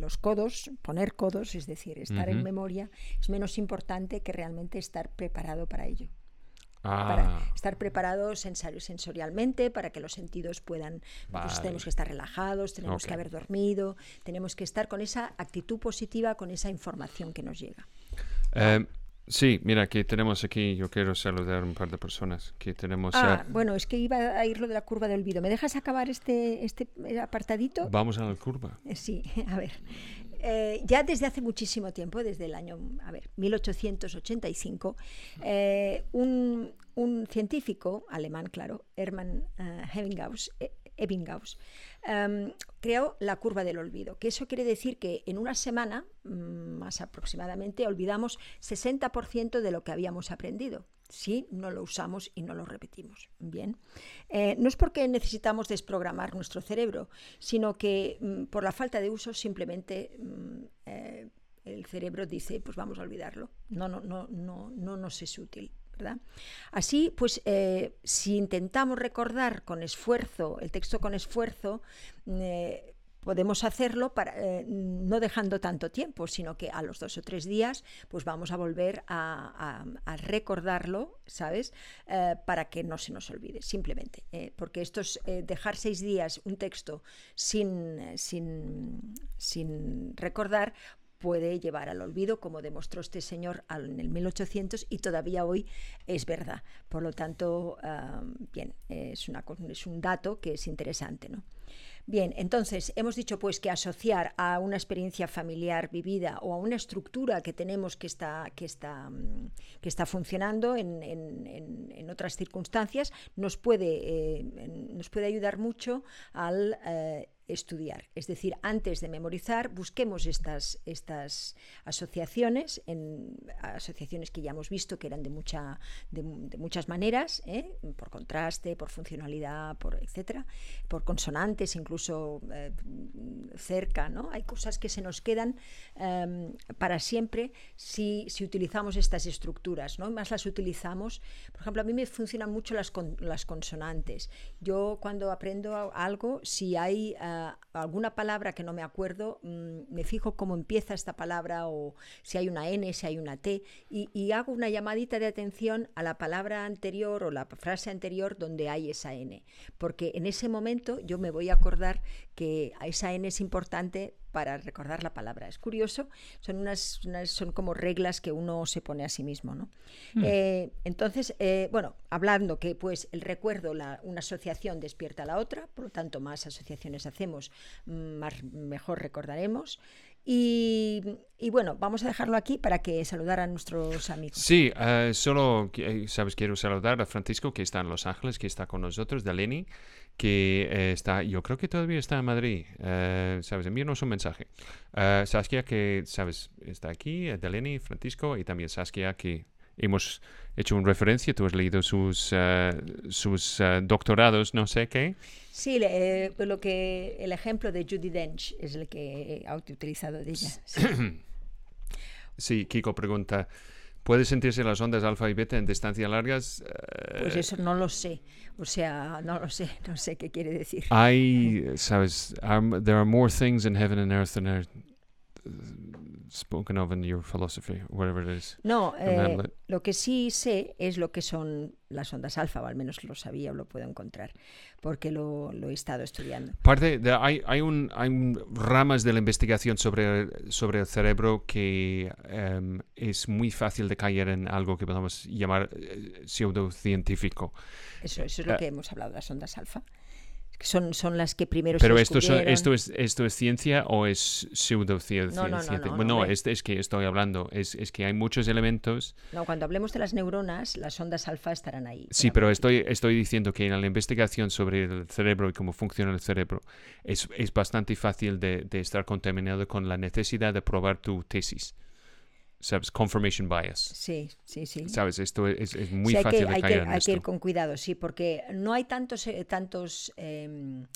los codos, poner codos, es decir, estar en memoria, es menos importante que realmente estar preparado para ello. Para ah. estar preparado sensorialmente, para que los sentidos puedan. Pues tenemos que estar relajados, tenemos que haber dormido, tenemos que estar con esa actitud positiva, con esa información que nos llega. Eh, Sí, mira, que tenemos aquí, yo quiero saludar a un par de personas que tenemos... Ah, bueno, es que iba a ir lo de la curva de olvido. ¿Me dejas acabar este, este apartadito? Vamos a la curva. Eh, sí, a ver. Eh, ya desde hace muchísimo tiempo, desde el año, a ver, 1885, eh, un, un, científico alemán, claro, Hermann Ebbinghaus, Ebbinghaus Em, creó la curva del olvido, que eso quiere decir que en una semana, mm, más aproximadamente, olvidamos 60% de lo que habíamos aprendido si no lo usamos y no lo repetimos. Bien, eh, no es porque necesitamos desprogramar nuestro cerebro, sino que mm, por la falta de uso simplemente mm, eh, el cerebro dice, pues vamos a olvidarlo. No, no, no, no, no nos es útil. Así, pues, eh, si intentamos recordar con esfuerzo, el texto con esfuerzo, eh, podemos hacerlo para, eh, no dejando tanto tiempo, sino que a los dos o tres días pues vamos a volver a, recordarlo, ¿sabes? para que no se nos olvide, simplemente. porque esto es dejar seis días un texto sin, sin, sin recordar, puede llevar al olvido, como demostró este señor en el 1800 y todavía hoy es verdad. Por lo tanto, bien, es, una, es un dato que es interesante. ¿no? Bien, entonces hemos dicho pues que asociar a una experiencia familiar vivida o a una estructura que tenemos que está, que está, que está funcionando en, en, otras circunstancias nos puede, eh, nos puede ayudar mucho al eh, estudiar. Es decir, antes de memorizar, busquemos estas, estas asociaciones, en, asociaciones que ya hemos visto que eran de, mucha, de, muchas maneras, ¿eh? por contraste, por funcionalidad, por etcétera, por consonantes, incluso eh, cerca, ¿no? Hay cosas que se nos quedan em, para siempre si, si, utilizamos estas estructuras, ¿no? Más las utilizamos. Por ejemplo, a mí me funcionan mucho las, las consonantes. Yo cuando aprendo algo, si hay alguna palabra que no me acuerdo, mm, me fijo cómo empieza esta palabra o si hay una N, si hay una T, y, hago una llamadita de atención a la palabra anterior o la frase anterior donde hay esa N, porque en ese momento yo me voy a acordar que esa N es importante para recordar la palabra. Es curioso, son, unas, son como reglas que uno se pone a sí mismo. ¿no? Hmm. Eh, entonces, eh, bueno, hablando que pues el recuerdo, la, una asociación despierta a la otra, por lo tanto más asociaciones hacemos, más, mejor recordaremos. Y, y bueno, vamos a dejarlo aquí para que saludar a nuestros amigos. Sí, eh, solo, eh, sabes, quiero saludar a Francisco, que está en Los Ángeles, que está con nosotros, de Leni, que eh, está, yo creo que todavía está en Madrid, eh, sabes, envíanos un mensaje. Eh, Saskia, que, sabes, está aquí, eh, de Leni, Francisco, y también Saskia, que hemos hecho una referencia, tú has leído sus, sus doctorados, no sé qué. Sí, le- eh, lo que, el ejemplo de Judy Dench es el que he utilizado de ella. sí. Sí, Kiko pregunta, ¿puede sentirse las ondas alfa y beta en distancias largas? Eh, Pues eso no lo sé. O sea, no lo sé, no sé qué quiere decir. Hay, sabes, are- there are more things in heaven and earth than are spoken of in your philosophy, whatever it is. No, eh, lo que sí sé es lo que son las ondas alfa, o al menos lo sabía o lo puedo encontrar, porque lo, lo he estado estudiando. Parte de, hay, hay, un, hay un- ramas de la investigación sobre, sobre el cerebro que em, es muy fácil de caer en algo que podemos llamar eh, pseudocientífico. Eso, eso es lo que hemos hablado, las ondas alfa. Que Son, son las que primero Pero se esto, son- descubrieron. esto, es, ¿esto es ciencia o es pseudociencia? No, no, no, no, Bueno, no, es, es que estoy hablando, es, es que hay muchos elementos No, cuando hablemos de las neuronas, las ondas alfa estarán ahí. Sí, pero estoy, estoy diciendo que en la investigación sobre el cerebro y cómo funciona el cerebro es, es bastante fácil de, de estar contaminado con la necesidad de probar tu tesis. ¿Sabes? Confirmation bias. Sí, sí, sí. ¿Sabes? Esto es, es muy Sí, fácil que, de hay que- caer en hay que ir con cuidado, sí, porque no hay tantos, eh, tantos em,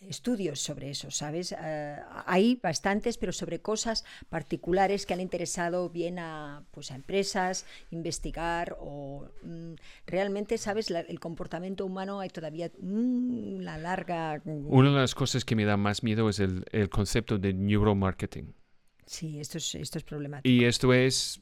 estudios sobre eso, ¿sabes? Eh, hay bastantes, pero sobre cosas particulares que han interesado bien a, pues, a empresas, investigar o mm, realmente, ¿sabes? La- el comportamiento humano hay todavía mm, la larga... Una de las cosas que me da más miedo es el, el concepto de neuromarketing. Sí, esto es, esto es problemático. Y esto es,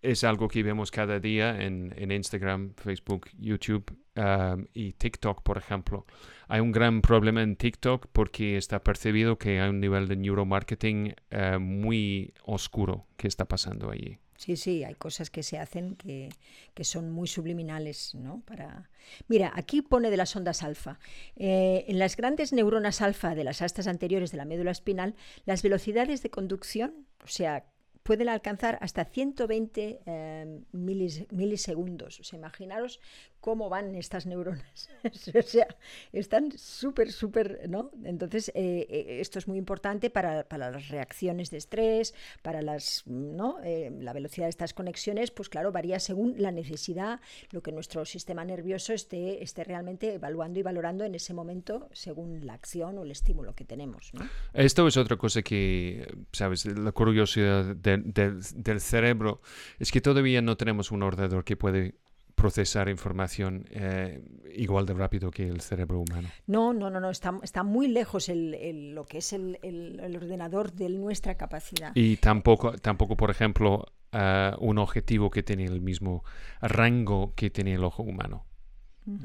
es algo que vemos cada día en, en Instagram, Facebook, YouTube um, y TikTok, por ejemplo. Hay un gran problema en TikTok porque está percibido que hay un nivel de neuromarketing eh, muy oscuro que está pasando allí. Sí, sí, hay cosas que se hacen que, que son muy subliminales, ¿no? Para... Mira, aquí pone de las ondas alfa. Eh, en las grandes neuronas alfa de las astas anteriores de la médula espinal, las velocidades de conducción, o sea, pueden alcanzar hasta 120 eh, milis- milisegundos. O sea, imaginaros cómo van estas neuronas. o sea, están súper, súper, ¿no? Entonces, eh, eh, esto es muy importante para, para las reacciones de estrés, para las, ¿no? Eh, la velocidad de estas conexiones, pues claro, varía según la necesidad, lo que nuestro sistema nervioso esté, esté realmente evaluando y valorando en ese momento según la acción o el estímulo que tenemos, ¿no? Esto es otra cosa que, sabes, la curiosidad de- del- del cerebro es que todavía no tenemos un ordenador que puede procesar información eh, igual de rápido que el cerebro humano. No, no, no, no, está, está muy lejos el, el- lo que es el, el- ordenador de nuestra capacidad. Y tampoco, tampoco por ejemplo, ah, un objetivo que tiene el mismo rango que tiene el ojo humano.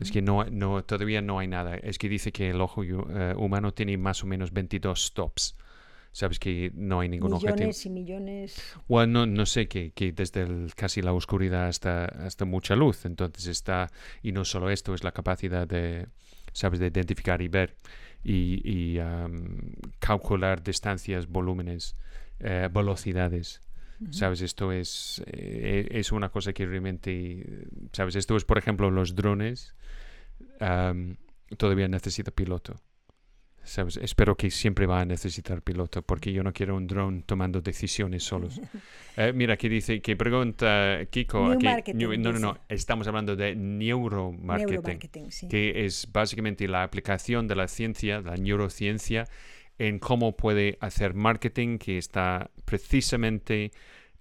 Es que no, no, todavía no hay nada. Es que dice que el ojo eh, humano tiene más o menos 22 stops. Sabes que no hay ningún objetivo. millones y millones. Bueno, no, no sé, que, que desde el- casi la oscuridad hasta, hasta mucha luz. Entonces está, y no solo esto, es la capacidad de, sabes, de identificar y ver y, y, am, calcular distancias, volúmenes, eh, velocidades. Sabes, esto es, eh, es una cosa que realmente, sabes, esto es, por ejemplo, los drones, am, todavía necesita piloto. ¿Sabes? Espero que siempre va a necesitar piloto, porque yo no quiero un dron tomando decisiones solos. Eh, mira, aquí dice, que pregunta Kiko. aquí- Neumarketing, new- no, no, no, estamos hablando de neuromarketing, Neuromarketing, sí. que es básicamente la aplicación de la ciencia, la neurociencia, en cómo puede hacer marketing que está precisamente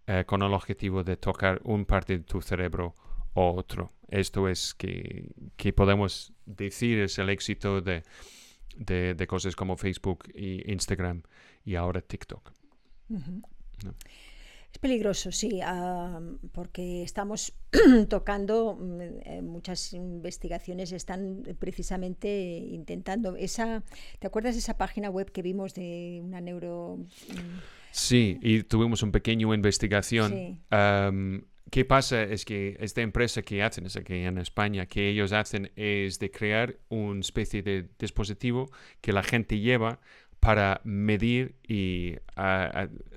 eh, con el objetivo de tocar un parte de tu cerebro o otro. Esto es que, que podemos decir es el éxito de, de, de cosas como Facebook y Instagram y ahora TikTok. No. Es peligroso, sí, ah, porque estamos tocando mm, eh, muchas investigaciones están precisamente intentando esa. ¿Te acuerdas de esa página web que vimos de una neuro? mm, Sí, y tuvimos una pequeña investigación. Sí. ¿Qué pasa? Es que esta empresa que hacen, es aquí en España, que ellos hacen es de crear una especie de dispositivo que la gente lleva para medir y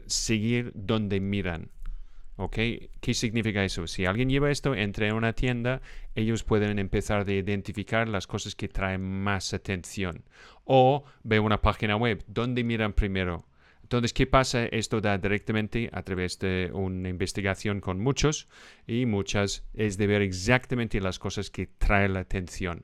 seguir donde miran. ¿Ok? ¿Qué significa eso? Si alguien lleva esto, entra en una tienda, ellos pueden empezar a identificar las cosas que traen más atención. O ve una página web, ¿dónde miran primero? Entonces, ¿qué pasa? Esto da directamente a través de una investigación con muchos y muchas es de ver exactamente las cosas que traen la atención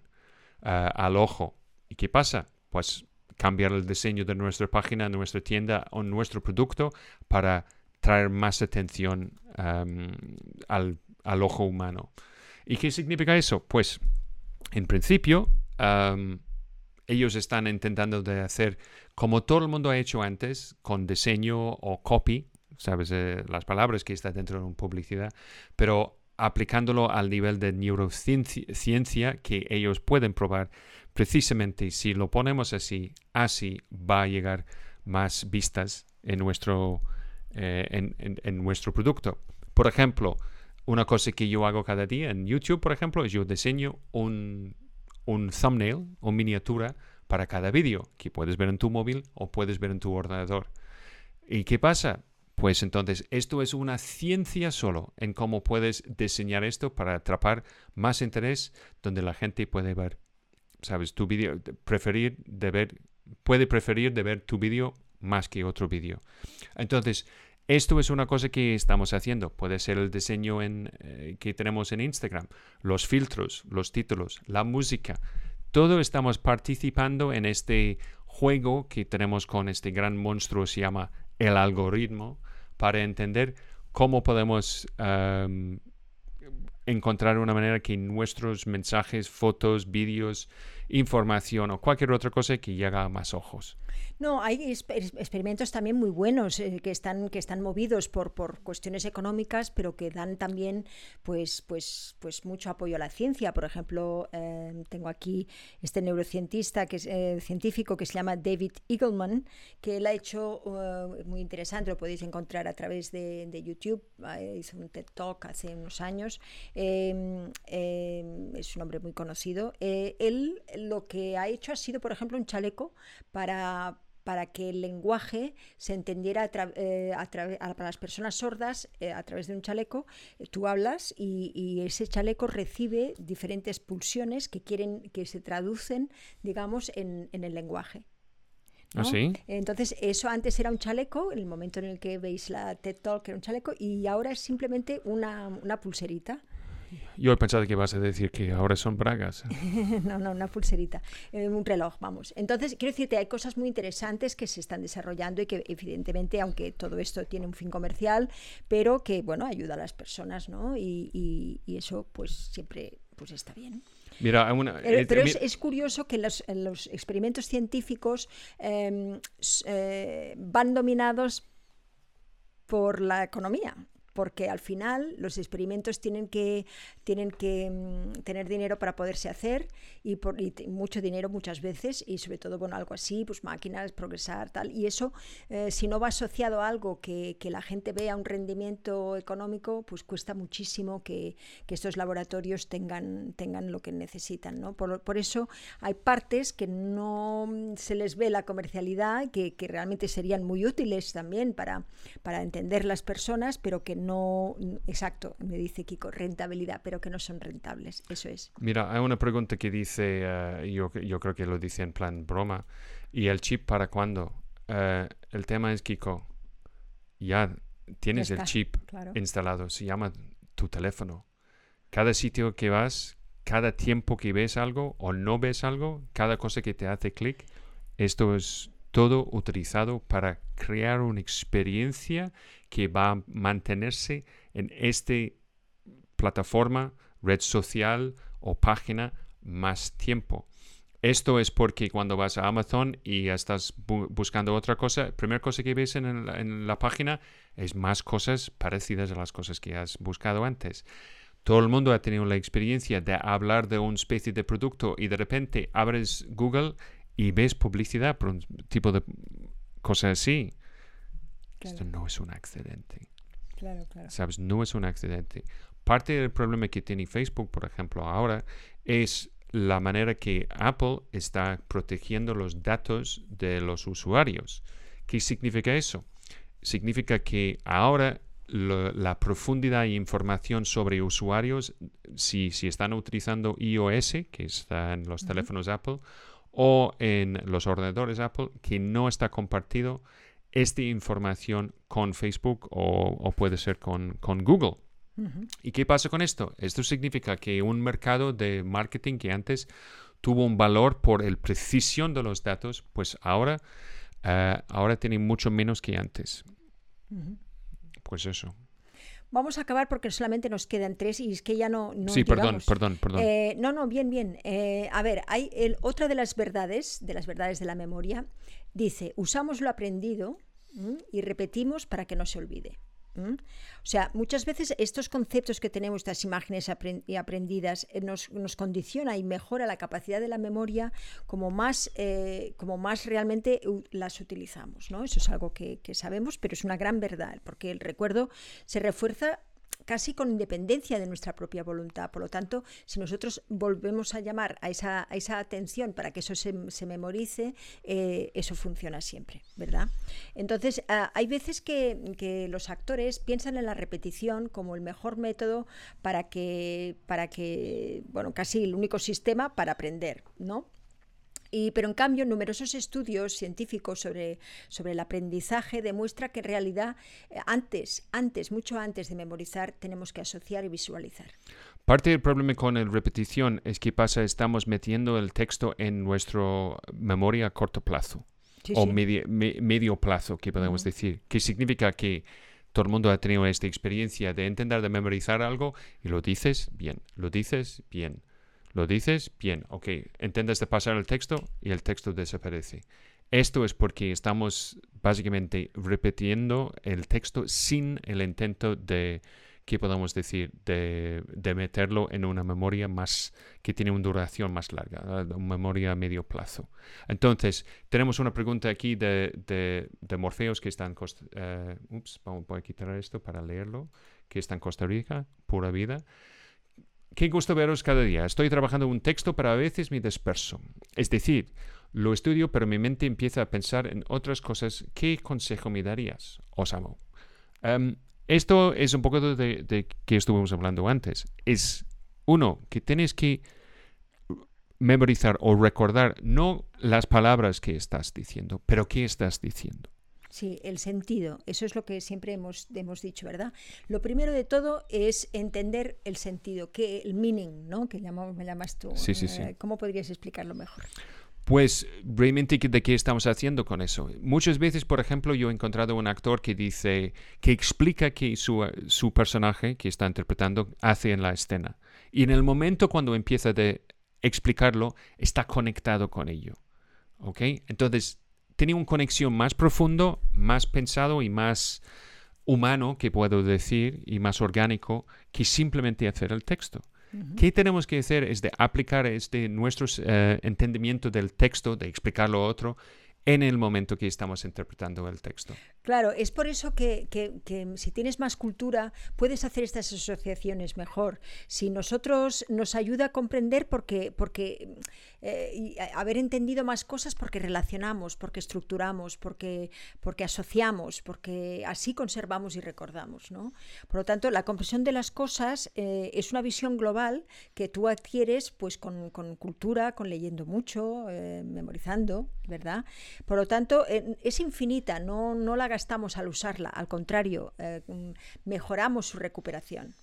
ah, al ojo. ¿Y qué pasa? Pues cambiar el diseño de nuestra página, nuestra tienda o nuestro producto para traer más atención am, al, al ojo humano. ¿Y qué significa eso? Pues, en principio, am, ellos están intentando de hacer como todo el mundo ha hecho antes, con diseño o copy, sabes, Eh, las palabras que está dentro de una publicidad, pero aplicándolo al nivel de neurociencia ciencia que ellos pueden probar precisamente si lo ponemos así, así va a llegar más vistas en nuestro, eh, en nuestro producto. Por ejemplo, una cosa que yo hago cada día en YouTube, por ejemplo, es yo diseño un, un thumbnail o miniatura para cada vídeo que puedes ver en tu móvil o puedes ver en tu ordenador. ¿Y qué pasa? Pues entonces esto es una ciencia solo en cómo puedes diseñar esto para atrapar más interés donde la gente puede ver, sabes, tu vídeo, preferir de ver, puede preferir de ver tu vídeo más que otro vídeo. Entonces, esto es una cosa que estamos haciendo. Puede ser el diseño en, eh, que tenemos en Instagram, los filtros, los títulos, la música. Todo estamos participando en este juego que tenemos con este gran monstruo, se llama el algoritmo, para entender cómo podemos am, encontrar una manera que nuestros mensajes, fotos, vídeos, información o cualquier otra cosa que llegue a más ojos. No, hay exper- experimentos también muy buenos eh, que están que están movidos por, por cuestiones económicas, pero que dan también pues pues pues mucho apoyo a la ciencia. Por ejemplo, eh, tengo aquí este neurocientista que eh, científico que se llama David Eagleman, que él ha hecho eh, muy interesante, lo podéis encontrar a través de, de YouTube. hizo un TED Talk hace unos años. eh, eh, es un hombre muy conocido. Él lo que ha hecho ha sido, por ejemplo, un chaleco para para que el lenguaje se entendiera a eh, a trave- a- para las personas sordas eh, a través de un chaleco. eh, tú hablas y, y ese chaleco recibe diferentes pulsiones que quieren que se traducen, digamos, en, en el lenguaje. ¿Ah, ¿no? sí? Entonces, eso antes era un chaleco, en el momento en el que veis la TED Talk era un chaleco, y ahora es simplemente una, una pulserita. Yo he pensado que vas a decir que ahora son bragas. no, no, una pulserita, eh, un reloj, vamos. Entonces, quiero decirte, hay cosas muy interesantes que se están desarrollando y que evidentemente, aunque todo esto tiene un fin comercial, pero que, bueno, ayuda a las personas, ¿no? Y, y- y eso, pues, siempre pues está bien. Mira, una, Eh, eh, Pero mi- es, es curioso que los, en los experimentos científicos eh, s- eh, van dominados por la economía, porque al final los experimentos tienen que, tienen que mm, tener dinero para poderse hacer y, por, y mucho dinero muchas veces y sobre todo bueno algo así, pues máquinas, progresar, tal. Y eso, eh, si no va asociado a algo que, que la gente vea un rendimiento económico, pues cuesta muchísimo que, que estos laboratorios tengan, tengan lo que necesitan. ¿no? Por, por eso hay partes que no mm, se les ve la comercialidad, que, que realmente serían muy útiles también para, para entender las personas, pero que no, exacto, me dice Kiko, rentabilidad, pero que no son rentables. Eso es. Mira, hay una pregunta que dice, eh, yo, yo creo que lo dice en plan broma, ¿y el chip para cuándo? Eh, el tema es, Kiko, ya tienes el está, chip claro. instalado, se llama tu teléfono. Cada sitio que vas, cada tiempo que ves algo o no ves algo, cada cosa que te hace clic, esto es todo utilizado para crear una experiencia que va a mantenerse en esta plataforma, red social o página más tiempo. Esto es porque cuando vas a Amazon y estás bu- buscando otra cosa, primera cosa que ves en, la- en la página es más cosas parecidas a las cosas que has buscado antes. Todo el mundo ha tenido la experiencia de hablar de una especie de producto y de repente abres Google y ves publicidad por un tipo de cosa así. Esto no es un accidente. claro, claro. ¿sabes? No es un accidente. Parte del problema que tiene Facebook, por ejemplo, ahora es la manera que Apple está protegiendo los datos de los usuarios. ¿Qué significa eso? Significa que ahora la profundidad e información sobre usuarios, si, si, están utilizando iOS, que está en los teléfonos Apple, o en los ordenadores Apple, que no está compartido esta información con Facebook o, puede ser con, con Google. ¿Y qué pasa con esto? Esto significa que un mercado de marketing que antes tuvo un valor por el precisión de los datos, pues ahora, eh, ahora tiene mucho menos que antes. Pues eso. Vamos a acabar porque solamente nos quedan tres y es que ya no. no sí, perdón, perdón, perdón. Eh, no, no, bien, bien. Eh, a ver, hay el, otra de las verdades, de las verdades de la memoria, dice: usamos lo aprendido y repetimos para que no se olvide. O sea, muchas veces estos conceptos que tenemos, estas imágenes aprendidas, eh, nos, nos, condiciona y mejora la capacidad de la memoria como más, eh, como más realmente las utilizamos. ¿no? Eso es algo que sabemos, pero es una gran verdad, porque el recuerdo se refuerza casi con independencia de nuestra propia voluntad. Por lo tanto, si nosotros volvemos a llamar a esa, a esa atención para que eso se, se memorice, eh, eso funciona siempre, ¿verdad? Entonces, ah, hay veces que, que, los actores piensan en la repetición como el mejor método para que, para que, bueno, casi el único sistema para aprender, ¿no? Pero en cambio, numerosos estudios científicos sobre, sobre el aprendizaje demuestran que en realidad eh, antes, antes, mucho antes de memorizar, tenemos que asociar y visualizar. Parte del problema con la repetición es que pasa, estamos metiendo el texto en nuestra memoria a corto plazo o Medio, plazo, que podemos decir, que significa que todo el mundo ha tenido esta experiencia de entender, de memorizar algo y lo dices bien, lo dices bien lo dices, bien, ok, entiendes de pasar el texto y el texto desaparece. Esto es porque estamos básicamente repitiendo el texto sin el intento de, ¿qué podemos decir? De, meterlo en una memoria más que tiene una duración más larga, una memoria a medio plazo. Entonces, tenemos una pregunta aquí de, de, Morfeos que está en uh, ups, voy a quitar esto para leerlo, que está en Costa Rica, pura vida. Qué gusto veros cada día. Estoy trabajando un texto, pero a veces me disperso. Es decir, lo estudio, pero mi mente empieza a pensar en otras cosas. ¿Qué consejo me darías? Os amo. Em, esto es un poco de, de que estuvimos hablando antes. Es, uno, que tienes que memorizar o recordar no las palabras que estás diciendo, pero qué estás diciendo. Sí, el sentido. Eso es lo que siempre hemos, hemos dicho, ¿verdad? Lo primero de todo es entender el sentido, que el meaning, ¿no? Que me llamas tú. Sí, sí, sí. Eh, ¿Cómo podrías explicarlo mejor? Pues realmente de qué estamos haciendo con eso. Muchas veces, por ejemplo, yo he encontrado un actor que dice, que explica que su, su personaje que está interpretando hace en la escena. Y en el momento cuando empieza de explicarlo, está conectado con ello. ¿Ok? Entonces, tiene una conexión más profundo, más pensado y más humano, que puedo decir, y más orgánico, que simplemente hacer el texto. ¿Qué tenemos que hacer? Es de aplicar este nuestro eh, entendimiento del texto, de explicarlo a otro, en el momento que estamos interpretando el texto. Claro, es por eso que, si tienes más cultura puedes hacer estas asociaciones mejor. Si nosotros nos ayuda a comprender porque, porque eh, haber entendido más cosas porque relacionamos, porque estructuramos, porque, porque asociamos, porque así conservamos y recordamos. ¿no? Por lo tanto, la comprensión de las cosas eh, es una visión global que tú adquieres pues, con, cultura, con leyendo mucho, eh, memorizando, ¿verdad? Por lo tanto, es infinita, no, no la gastamos al usarla, al contrario, mejoramos su recuperación.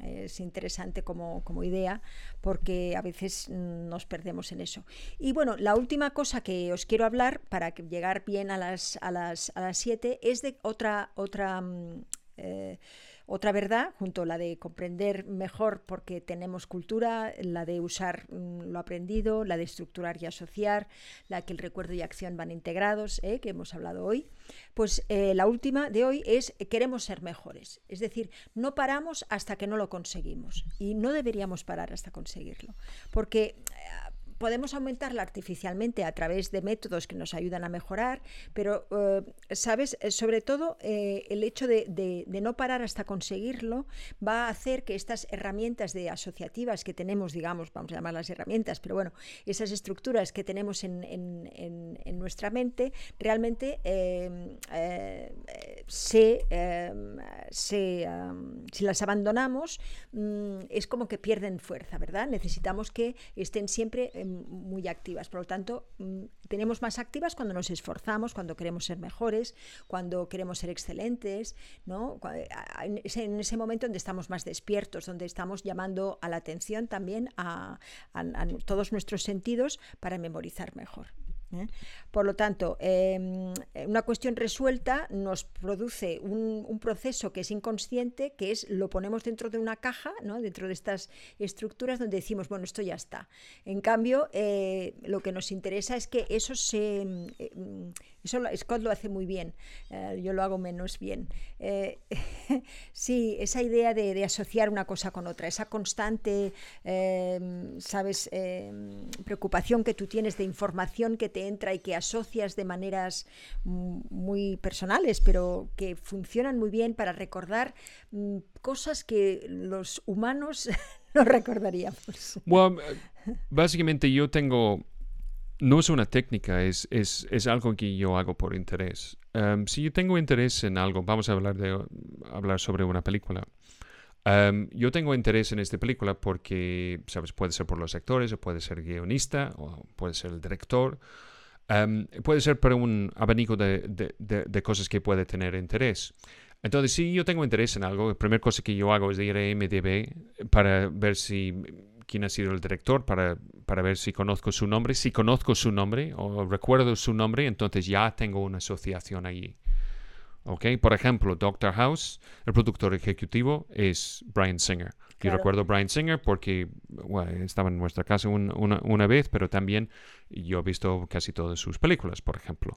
Es interesante como, idea porque a veces nos perdemos en eso. Y bueno, la última cosa que os quiero hablar para llegar bien a las, a las, a las siete es de otra, otra mm, eh, otra verdad, junto a la de comprender mejor porque tenemos cultura, la de usar mm, lo aprendido, la de estructurar y asociar, la que el recuerdo y acción van integrados, ¿eh? que hemos hablado hoy, pues eh, la última de hoy es queremos ser mejores. Es decir, no paramos hasta que no lo conseguimos y no deberíamos parar hasta conseguirlo. Porque podemos aumentarla artificialmente a través de métodos que nos ayudan a mejorar, pero, eh, ¿sabes? Eh, sobre todo, el hecho de, no parar hasta conseguirlo va a hacer que estas herramientas de asociativas que tenemos, digamos, vamos a llamarlas herramientas, pero bueno, esas estructuras que tenemos en, nuestra mente, realmente se, se si las abandonamos, mm, es como que pierden fuerza, ¿verdad? Necesitamos que estén siempre em, muy activas. Por lo tanto, mm, tenemos más activas cuando nos esforzamos, cuando queremos ser mejores, cuando queremos ser excelentes, ¿no? En ese, momento donde estamos más despiertos, donde estamos llamando a la atención también a todos nuestros sentidos para memorizar mejor. ¿Eh? Por lo tanto, em, una cuestión resuelta nos produce un, proceso que es inconsciente, que es lo ponemos dentro de una caja, ¿no? dentro de estas estructuras donde decimos, bueno, esto ya está. En cambio, eh, lo que nos interesa es que eso se... Eso Scott lo hace muy bien, eh, yo lo hago menos bien. sí, esa idea de, asociar una cosa con otra, esa constante, em, sabes, preocupación que tú tienes de información que te entra y que asocias de maneras muy personales, pero que funcionan muy bien para recordar mm, cosas que los humanos no recordaríamos. Bueno, básicamente yo tengo, no es una técnica, es, es, es algo que yo hago por interés. Em, si yo tengo interés en algo, vamos a hablar, de, hablar sobre una película. Em, yo tengo interés en esta película porque, sabes, puede ser por los actores, o puede ser guionista, o puede ser el director, Em, puede ser por un abanico de, de, cosas que puede tener interés. Entonces, si yo tengo interés en algo, la primera cosa que yo hago es ir a MDB para ver si quién ha sido el director, para, para ver si conozco su nombre. Si conozco su nombre o recuerdo su nombre, entonces ya tengo una asociación allí. Okay? Por ejemplo, Doctor House, el productor ejecutivo es Brian Singer. Yo recuerdo Brian Singer porque estaba en nuestra casa una, una, vez, pero también yo he visto casi todas sus películas, por ejemplo.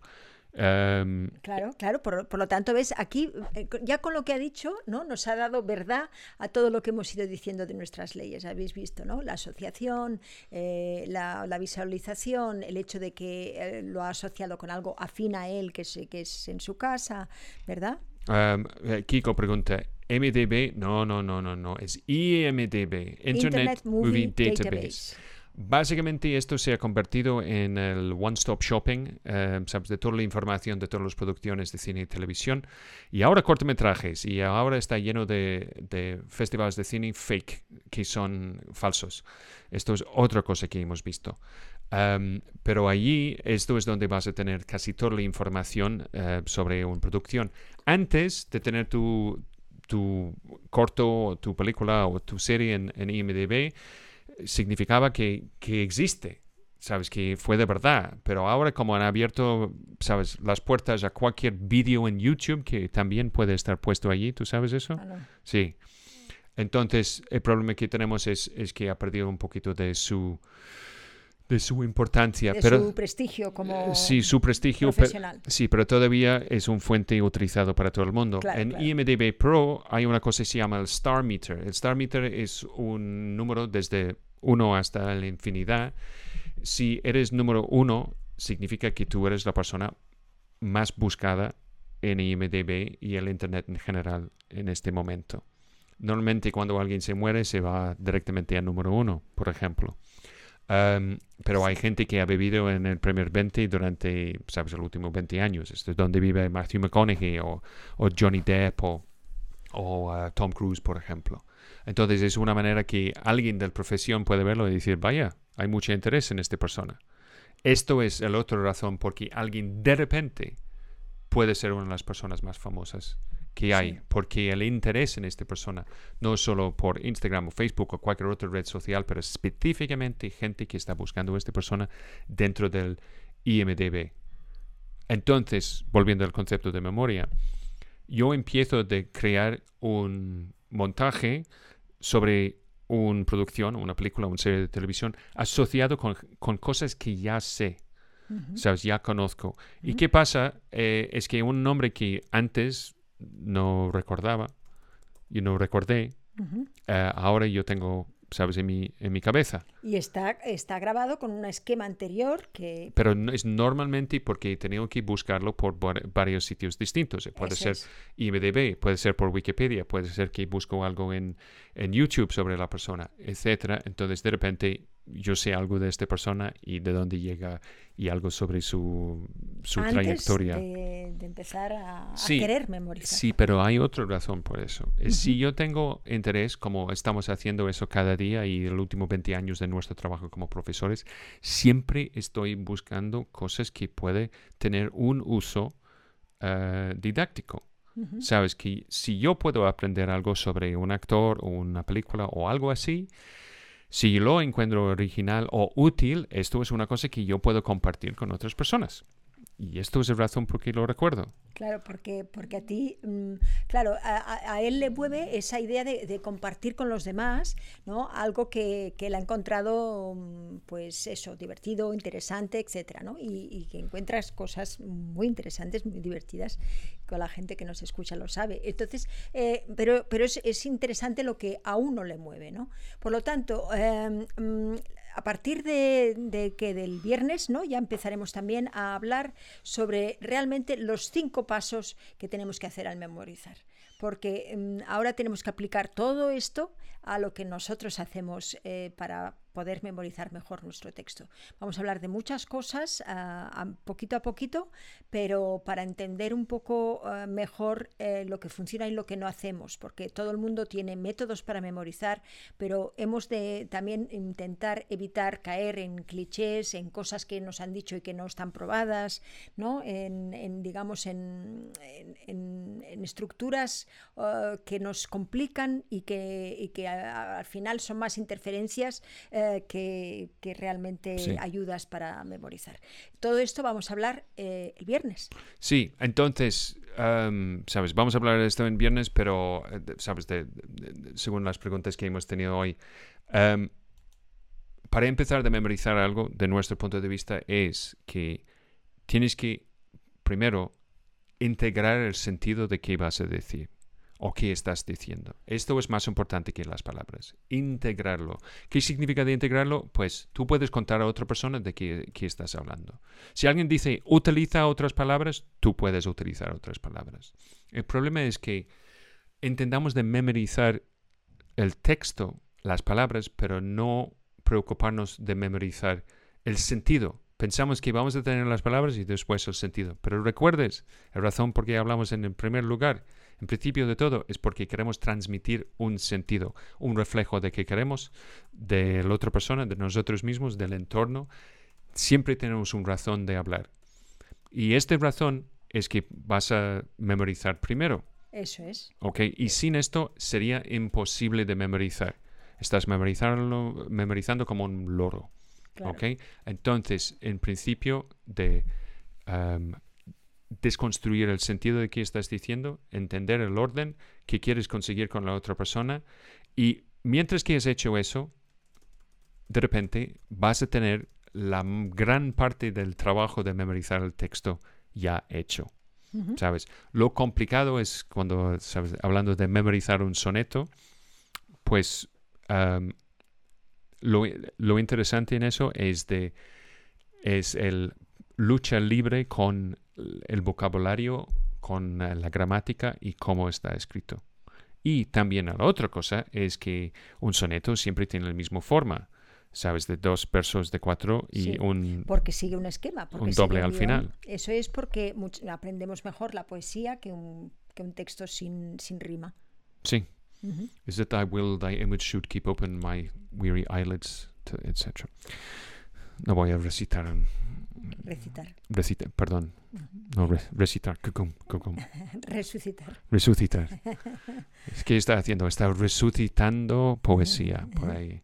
Em, claro, claro, por, por, lo tanto, ves, aquí eh, ya con lo que ha dicho, ¿no? Nos ha dado verdad a todo lo que hemos ido diciendo de nuestras leyes. Habéis visto, ¿no? La asociación, eh, la, la, visualización, el hecho de que eh, lo ha asociado con algo afín a él, que es, que es en su casa, ¿verdad? Um, Kiko pregunta, MDB, no, no, no, no, no, es IMDB, Internet, Movie, Database. Básicamente esto se ha convertido en el one-stop shopping, eh, ¿sabes? De toda la información de todas las producciones de cine y televisión. Y ahora cortometrajes. Y ahora está lleno de, festivales de cine fake, que son falsos. Esto es otra cosa que hemos visto. Em, pero allí esto es donde vas a tener casi toda la información eh, sobre una producción. Antes de tener tu, tu corto, tu película o tu serie en, en IMDB, significaba que, que existe, ¿sabes? Que fue de verdad. Pero ahora como han abierto, ¿sabes? Las puertas a cualquier vídeo en YouTube que también puede estar puesto allí, ¿tú sabes eso? Ah, sí. Entonces, el problema que tenemos es, es que ha perdido un poquito de su de su importancia. De pero, su prestigio como sí, su prestigio, profesional. sí, pero todavía es un fuente utilizado para todo el mundo. en IMDB Pro hay una cosa que se llama el Star Meter. El Star Meter es un número desde 1 hasta la infinidad. Si eres número 1, significa que tú eres la persona más buscada en IMDB y el Internet en general en este momento. Normalmente cuando alguien se muere se va directamente al número 1, por ejemplo. Um, pero hay gente que ha vivido en el primer 20 durante, sabes, los últimos 20 años. Esto es donde vive Matthew McConaughey o, Johnny Depp o, uh, Tom Cruise, por ejemplo. Entonces es una manera que alguien de la profesión puede verlo y decir, vaya, hay mucho interés en esta persona. Esto es la otra razón por que alguien de repente puede ser una de las personas más famosas que hay, porque el interés en esta persona, no solo por Instagram o Facebook o cualquier otra red social, pero específicamente gente que está buscando a esta persona dentro del IMDB. Entonces, volviendo al concepto de memoria, yo empiezo de crear un montaje sobre una producción, una película, una serie de televisión asociado con, cosas que ya sé. ¿Sabes? Ya conozco. ¿Y qué pasa? Eh, es que un nombre que antes no recordaba, y no recordé, eh, ahora yo tengo ¿sabes? En mi, en mi cabeza. Y está, está grabado con un esquema anterior que... Pero no- es normalmente porque he tenido que buscarlo por var- varios sitios distintos. Eh, Puede Eso ser es. IMDB, puede ser por Wikipedia, puede ser que busco algo en, en YouTube sobre la persona, etcétera. Entonces, de repente, yo sé algo de esta persona y de dónde llega y algo sobre su, su antes trayectoria. De, de empezar a, a Sí, querer memorizar. Sí, pero hay otra razón por eso. Es Si yo tengo interés, como estamos haciendo eso cada día y los últimos 20 años de nuestro trabajo como profesores, siempre estoy buscando cosas que puede tener un uso eh, didáctico. Sabes que si yo puedo aprender algo sobre un actor o una película o algo así, si lo encuentro original o útil, esto es una cosa que yo puedo compartir con otras personas. Y esto es la razón por qué lo recuerdo. Claro, porque, porque a ti, mm, claro, a, él le mueve esa idea de, compartir con los demás, ¿no? Algo que, que él ha encontrado, mm, pues eso, divertido, interesante, etcétera, ¿no? Y, que encuentras cosas muy interesantes, muy divertidas, con la gente que nos escucha lo sabe. Entonces, eh, pero, pero es, es interesante lo que a uno le mueve, ¿no? Por lo tanto, eh, mm, a partir de, que del viernes, ¿no? Ya empezaremos también a hablar sobre realmente los cinco pasos que tenemos que hacer al memorizar. Porque mm, ahora tenemos que aplicar todo esto a lo que nosotros hacemos eh, para poder memorizar mejor nuestro texto. Vamos a hablar de muchas cosas ah, poquito a poquito, pero para entender un poco ah, mejor eh, lo que funciona y lo que no hacemos, porque todo el mundo tiene métodos para memorizar, pero hemos de también intentar evitar caer en clichés, en cosas que nos han dicho y que no están probadas, ¿no? En, digamos, en, en- estructuras ah, que nos complican y que, al final son más interferencias eh, que, que realmente Sí. ayudas para memorizar. Todo esto vamos a hablar eh, el viernes. Sí, entonces, em, sabes, vamos a hablar de esto en viernes, pero, eh, sabes, de- de- de- según las preguntas que hemos tenido hoy, em, para empezar de memorizar algo, de nuestro punto de vista, es que tienes que, primero, integrar el sentido de qué vas a decir o qué estás diciendo. Esto es más importante que las palabras. Integrarlo. ¿Qué significa de integrarlo? Pues tú puedes contar a otra persona de qué, qué estás hablando. Si alguien dice utiliza otras palabras, tú puedes utilizar otras palabras. El problema es que intentamos de memorizar el texto, las palabras, pero no preocuparnos de memorizar el sentido. Pensamos que vamos a tener las palabras y después el sentido. Pero recuerdes, la razón por qué hablamos en el primer lugar, en principio de todo, es porque queremos transmitir un sentido, un reflejo de que queremos de la otra persona, de nosotros mismos, del entorno. Siempre tenemos una razón de hablar. Y esta razón es que vas a memorizar primero. Eso es. ¿ok? Y sin esto sería imposible de memorizar. Estás memorizando, memorizando como un loro. Claro. ¿ok? Entonces, en principio, de am, desconstruir el sentido de qué estás diciendo, entender el orden que quieres conseguir con la otra persona y mientras que has hecho eso, de repente vas a tener la gran parte del trabajo de memorizar el texto ya hecho. ¿sabes? Lo complicado es cuando, ¿sabes? Hablando de memorizar un soneto, pues lo, lo interesante en eso es de es el lucha libre con el vocabulario, con eh, la gramática y cómo está escrito. Y también la otra cosa es que un soneto siempre tiene la misma forma, ¿sabes? De dos versos de cuatro y Sí. un... Porque sigue un esquema. Porque Un doble al final. Eso es porque aprendemos mejor la poesía que un, que un texto sin, sin rima. Sí, Ujú. is that thy will, thy image should keep open my weary eyelids, etc. No voy a recitar, un- Recitar. recita- perdón, no re- recitar, cucum, cucum, Resucitar. resucitar. es que está haciendo, está resucitando poesía por ahí.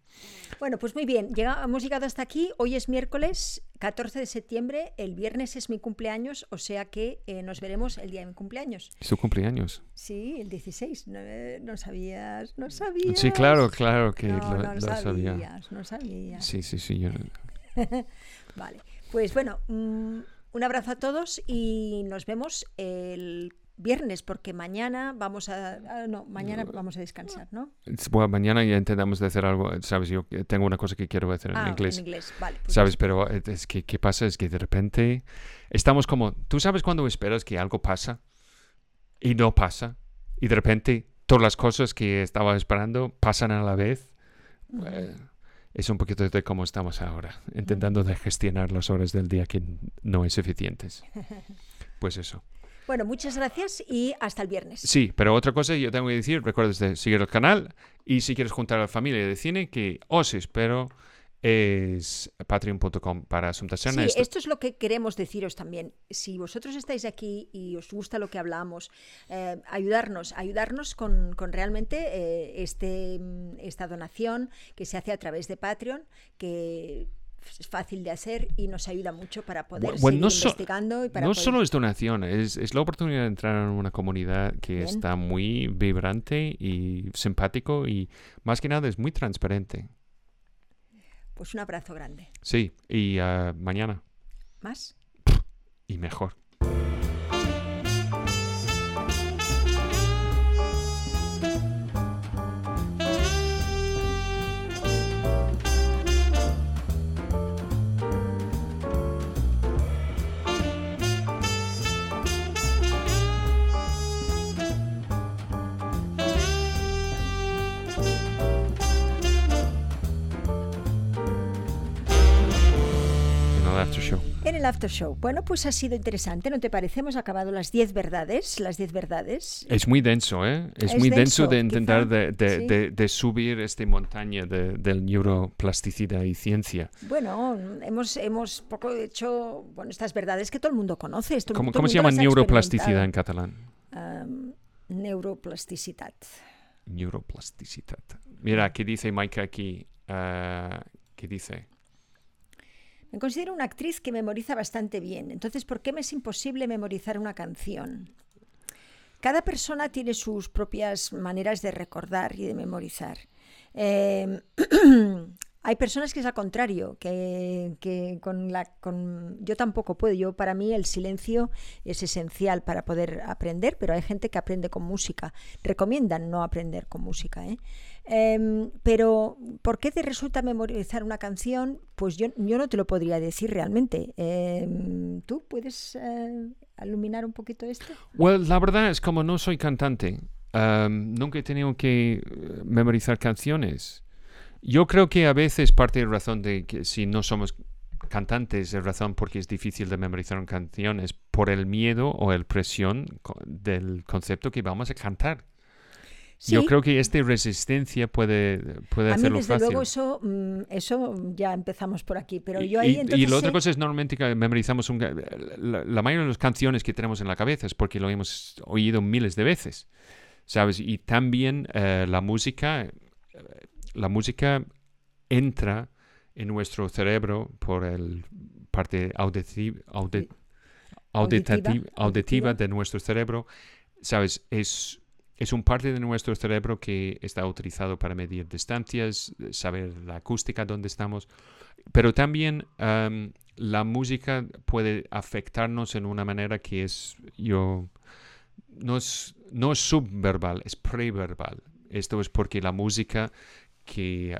Bueno, pues muy bien. Llega- hemos llegado hasta aquí. Hoy es miércoles 14 de septiembre. El viernes es mi cumpleaños, o sea que eh, nos veremos el día de mi cumpleaños. Es tu cumpleaños. Sí, el 16. No, eh, no sabías, no sabías. Sí, claro, claro que No, lo, no lo sabías, sabía. no sabías. Sí, sí, sí. yo- Vale, pues bueno, mm, un abrazo a todos y nos vemos el viernes, porque mañana vamos a... ah, no, mañana vamos a descansar, ¿no? Bueno, mañana ya intentamos hacer algo, ¿sabes? Yo tengo una cosa que quiero hacer en Ah, inglés. en inglés, vale. pues ¿Sabes? Pero es que, ¿qué pasa? Es que de repente estamos como, ¿tú sabes cuando esperas que algo pasa y no pasa? Y de repente todas las cosas que estaba esperando pasan a la vez. Eh, es un poquito de cómo estamos ahora, intentando de gestionar las horas del día que no es eficientes. Pues eso. Bueno, muchas gracias y hasta el viernes. Sí, pero otra cosa yo tengo que decir, recuerdes de seguir el canal y si quieres juntar a la familia de cine, que os espero es patreon.com para Asuntas Sí, Ernesto. esto es lo que queremos deciros también. Si vosotros estáis aquí y os gusta lo que hablamos, eh, ayudarnos, ayudarnos con, con realmente eh, este, mm, esta donación que se hace a través de Patreon, que es fácil de hacer y nos ayuda mucho para poder bueno, seguir no so- investigando y para No poder- solo es donación, es, es la oportunidad de entrar en una comunidad que Bien. está muy vibrante y simpático y más que nada es muy transparente. Pues un abrazo grande. Sí, y ah, mañana ¿Más? y mejor. El after show. Bueno, pues ha sido interesante, ¿no te parece? Hemos acabado las 10 verdades, las 10 verdades. Es muy denso, ¿eh? Es, Es muy denso, denso, de intentar de, de- sí. de- de subir esta montaña de, del neuroplasticidad y ciencia. Bueno, hemos, hemos poco hecho, bueno, estas verdades que todo el mundo conoce. ¿Cómo, todo cómo se llama neuroplasticidad en catalán? Am, neuroplasticidad. Neuroplasticidad. Mira, ¿qué dice Maika aquí? Ah, ¿Qué dice? Me considero una actriz que memoriza bastante bien. Entonces, ¿por qué me es imposible memorizar una canción? Cada persona tiene sus propias maneras de recordar y de memorizar. Eh, hay personas que es al contrario, que, que con la, con, yo tampoco puedo. Yo para mí el silencio es esencial para poder aprender, pero hay gente que aprende con música. Recomiendan no aprender con música. ¿eh? Em, pero, ¿por qué te resulta memorizar una canción? Pues yo, yo no te lo podría decir realmente. Em, ¿Tú puedes eh, iluminar un poquito esto? Well, la verdad es como no soy cantante, am, nunca he tenido que eh, memorizar canciones. Yo creo que a veces parte de razón de que si no somos cantantes es razón porque es difícil de memorizar canciones por el miedo o el presión del concepto que vamos a cantar. Yo Sí. creo que esta resistencia puede, puede A mí, hacerlo desde fácil. luego, eso, mm, eso ya empezamos por aquí. Pero Y- yo ahí y, entonces. y la otra sé- cosa es normalmente que memorizamos un, la, la mayoría de las canciones que tenemos en la cabeza es porque lo hemos oído miles de veces, ¿sabes? Y también eh, la música, eh, la música entra en nuestro cerebro por el parte auditi- audi- Auditiva, auditiva auditiva. de nuestro cerebro, ¿sabes? Es, es un parte de nuestro cerebro que está utilizado para medir distancias, saber la acústica donde estamos, pero también am, la música puede afectarnos en una manera que es, yo, no es, no es subverbal, es preverbal. Esto es porque la música que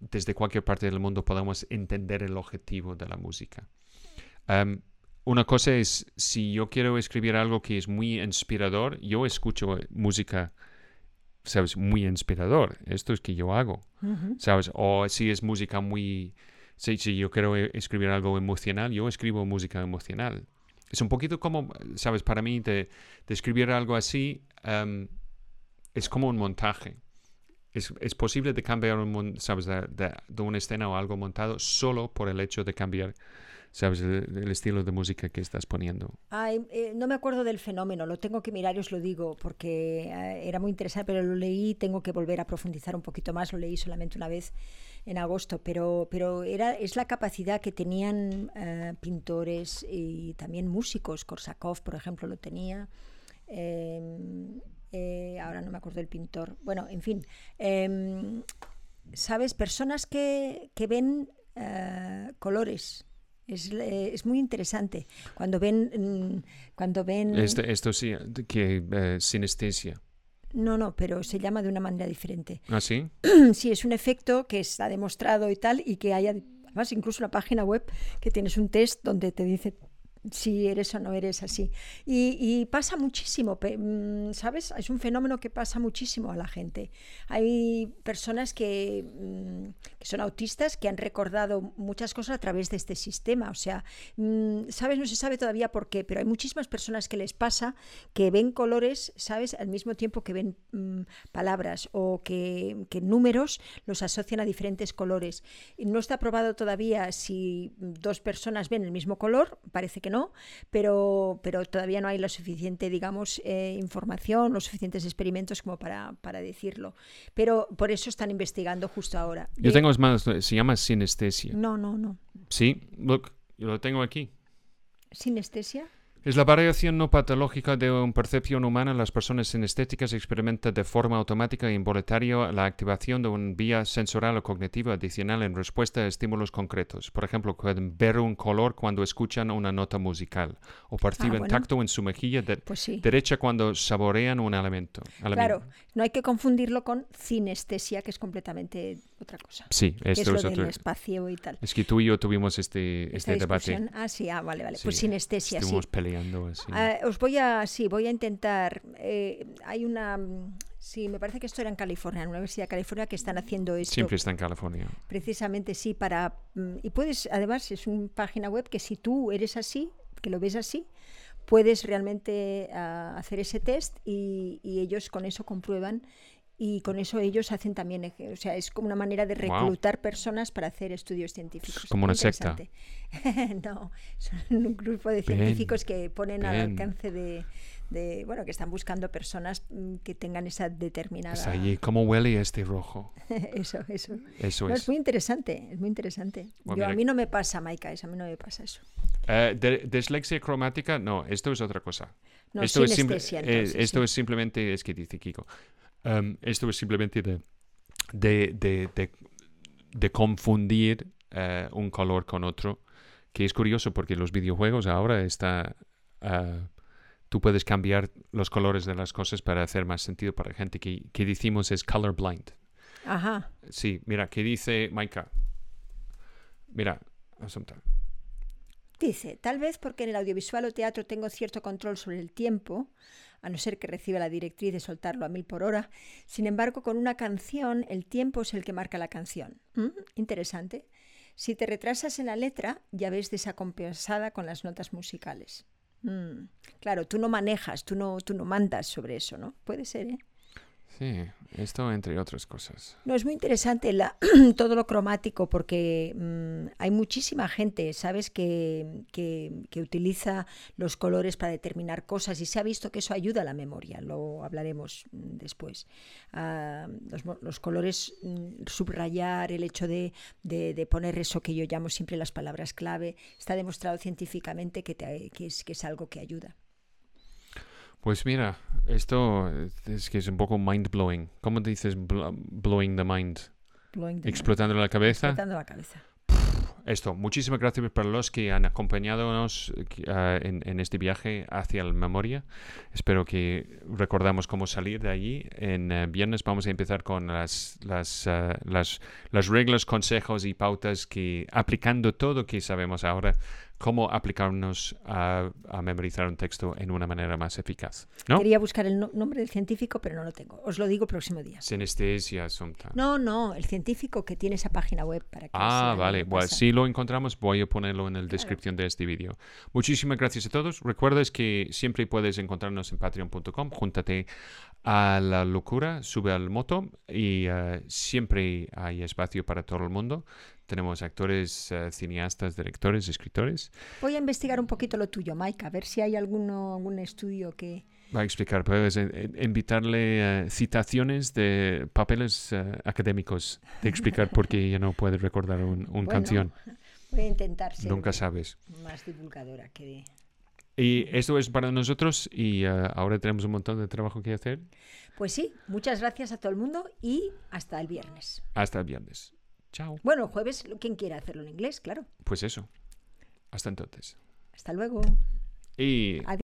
desde cualquier parte del mundo podemos entender el objetivo de la música. Una cosa es, si yo quiero escribir algo que es muy inspirador, yo escucho música, ¿sabes? Muy inspirador. Esto es que yo hago. ¿sabes? O si es música muy... Si, si yo quiero eh, escribir algo emocional, yo escribo música emocional. Es un poquito como, ¿sabes? Para mí, de, de escribir algo así, es como un montaje. Es, es posible de cambiar un, ¿sabes? De, de- de una escena o algo montado solo por el hecho de cambiar, ¿sabes? El, el estilo de música que estás poniendo. Ay, eh, no me acuerdo del fenómeno, lo tengo que mirar y os lo digo, porque eh, era muy interesante, pero lo leí, tengo que volver a profundizar un poquito más, lo leí solamente una vez en agosto, pero, pero era, es la capacidad que tenían eh, pintores y también músicos, Korsakov, por ejemplo, lo tenía. Eh, ahora no me acuerdo del pintor. Bueno, en fin. em, ¿Sabes? Personas que, que ven eh, colores Es, eh, es muy interesante. Cuando ven... mm, Cuando ven... Esto, esto sí, que sinestesia. No, no, pero se llama de una manera diferente. ¿Ah, sí? Sí, es un efecto que está demostrado y tal, y que hay además incluso una página web que tienes un test donde te dice si eres o no eres así. Y, pasa muchísimo, mm, ¿sabes? Es un fenómeno que pasa muchísimo a la gente. Hay personas que, mm, que son autistas que han recordado muchas cosas a través de este sistema. O sea, mm, ¿sabes? No se sabe todavía por qué, pero hay muchísimas personas que les pasa que ven colores, ¿sabes? Al mismo tiempo que ven palabras o que, que números los asocian a diferentes colores. No está probado todavía si dos personas ven el mismo color, parece que no, pero, pero todavía no hay lo suficiente, digamos, eh, información, los suficientes experimentos como para, para decirlo. Pero por eso están investigando justo ahora. Yo De- tengo es más, se llama sinestesia. No, no, no. Sí, look, yo lo tengo aquí. ¿Sinestesia? Es la variación no patológica de una percepción humana. Las personas sinestéticas experimentan de forma automática e involuntaria la activación de una vía sensorial o cognitiva adicional en respuesta a estímulos concretos. Por ejemplo, pueden ver un color cuando escuchan una nota musical o perciben bueno. tacto en su mejilla de- Pues sí. derecha cuando saborean un alimento. Claro, no hay que confundirlo con cinestesia, que es completamente otra cosa. Sí, que es esto lo es del otro. espacio y tal. Es que tú y yo tuvimos este, este debate. Ah, sí, ah, vale, vale. Sí, pues sinestesia, sí. Estuvimos peleando así. Ah, os voy a, sí, voy a intentar. eh, hay una, sí, me parece que esto era en California, en la Universidad de California, que están haciendo esto. Siempre está en California. Precisamente sí, para. mm, Y puedes, además, es una página web que si tú eres así, que lo ves así, puedes realmente ah, hacer ese test y, y ellos con eso comprueban. Y con eso ellos hacen también, o sea, es como una manera de reclutar personas para hacer estudios científicos. como Muy una secta. no, son un grupo de Bien, científicos que ponen al alcance de, de, bueno, que están buscando personas mm, que tengan esa determinada... Es allí. ¿Cómo huele este rojo? eso, eso. Eso No, es. es muy interesante, es muy interesante. Bueno, Yo, a mira- mí no me pasa, Maika, eso, a mí no me pasa eso. Eh, de- dislexia cromática, no, esto es otra cosa. No, esto es, simple- eh, esto sí. es simplemente, es que dice Kiko, em, esto es simplemente de, de, de, de- de confundir eh, un color con otro, que es curioso porque los videojuegos ahora está, ah, tú puedes cambiar los colores de las cosas para hacer más sentido para gente que, que decimos es colorblind. Ajá. Sí, mira, ¿qué dice Maika? Mira, asunta. Dice, tal vez porque en el audiovisual o teatro tengo cierto control sobre el tiempo, a no ser que reciba la directriz de soltarlo a mil por hora. Sin embargo, con una canción, el tiempo es el que marca la canción. ¿Mm? Interesante. Si te retrasas en la letra, ya ves desacompensada con las notas musicales. Mm. Claro, tú no manejas, tú no, tú no mandas sobre eso, ¿no? Puede ser, ¿eh? Sí, esto entre otras cosas. No, es muy interesante la- todo lo cromático porque mm, hay muchísima gente, ¿sabes?, que, que- utiliza los colores para determinar cosas y se ha visto que eso ayuda a la memoria, lo hablaremos mm, después. Ah, los, los colores, mm, subrayar, el hecho de, de- poner eso que yo llamo siempre las palabras clave, está demostrado científicamente que, te- que es algo que ayuda. Pues mira, esto es que es un poco mind blowing. ¿Cómo dices bl- blowing the mind? Blowing the mind. Explotando la cabeza. Explotando la cabeza. Esto, muchísimas gracias para los que han acompañadonos eh, en, en este viaje hacia la memoria. Espero que recordamos cómo salir de allí. En eh, viernes vamos a empezar con las, las, eh, las, las reglas, consejos y pautas que, aplicando todo que sabemos ahora, cómo aplicarnos a, a memorizar un texto en una manera más eficaz. ¿No? Quería buscar el no- nombre del científico, pero no lo tengo. Os lo digo el próximo día. Sinestesia. No, no, el científico que tiene esa página web para que Ah, se vale. Bueno, pasar. si lo encontramos, voy a ponerlo en la descripción de este vídeo. Muchísimas gracias a todos. Recuerdes que siempre puedes encontrarnos en patreon.com. Júntate a la locura, sube al moto y eh, siempre hay espacio para todo el mundo. Tenemos actores, eh, cineastas, directores, escritores. Voy a investigar un poquito lo tuyo, Maika, a ver si hay alguno, algún estudio que... Va a explicar, puedes invitarle eh, citaciones de papeles eh, académicos de explicar por qué ya no puede recordar un, un Bueno, canción. Voy a intentar ser Nunca sabes. más divulgadora que de... Y esto es para nosotros y eh, ahora tenemos un montón de trabajo que hacer. Pues sí, muchas gracias a todo el mundo y hasta el viernes. Hasta el viernes. Chao. Bueno, el jueves, quien quiera hacerlo en inglés, claro. Pues eso. Hasta entonces. Hasta luego. Y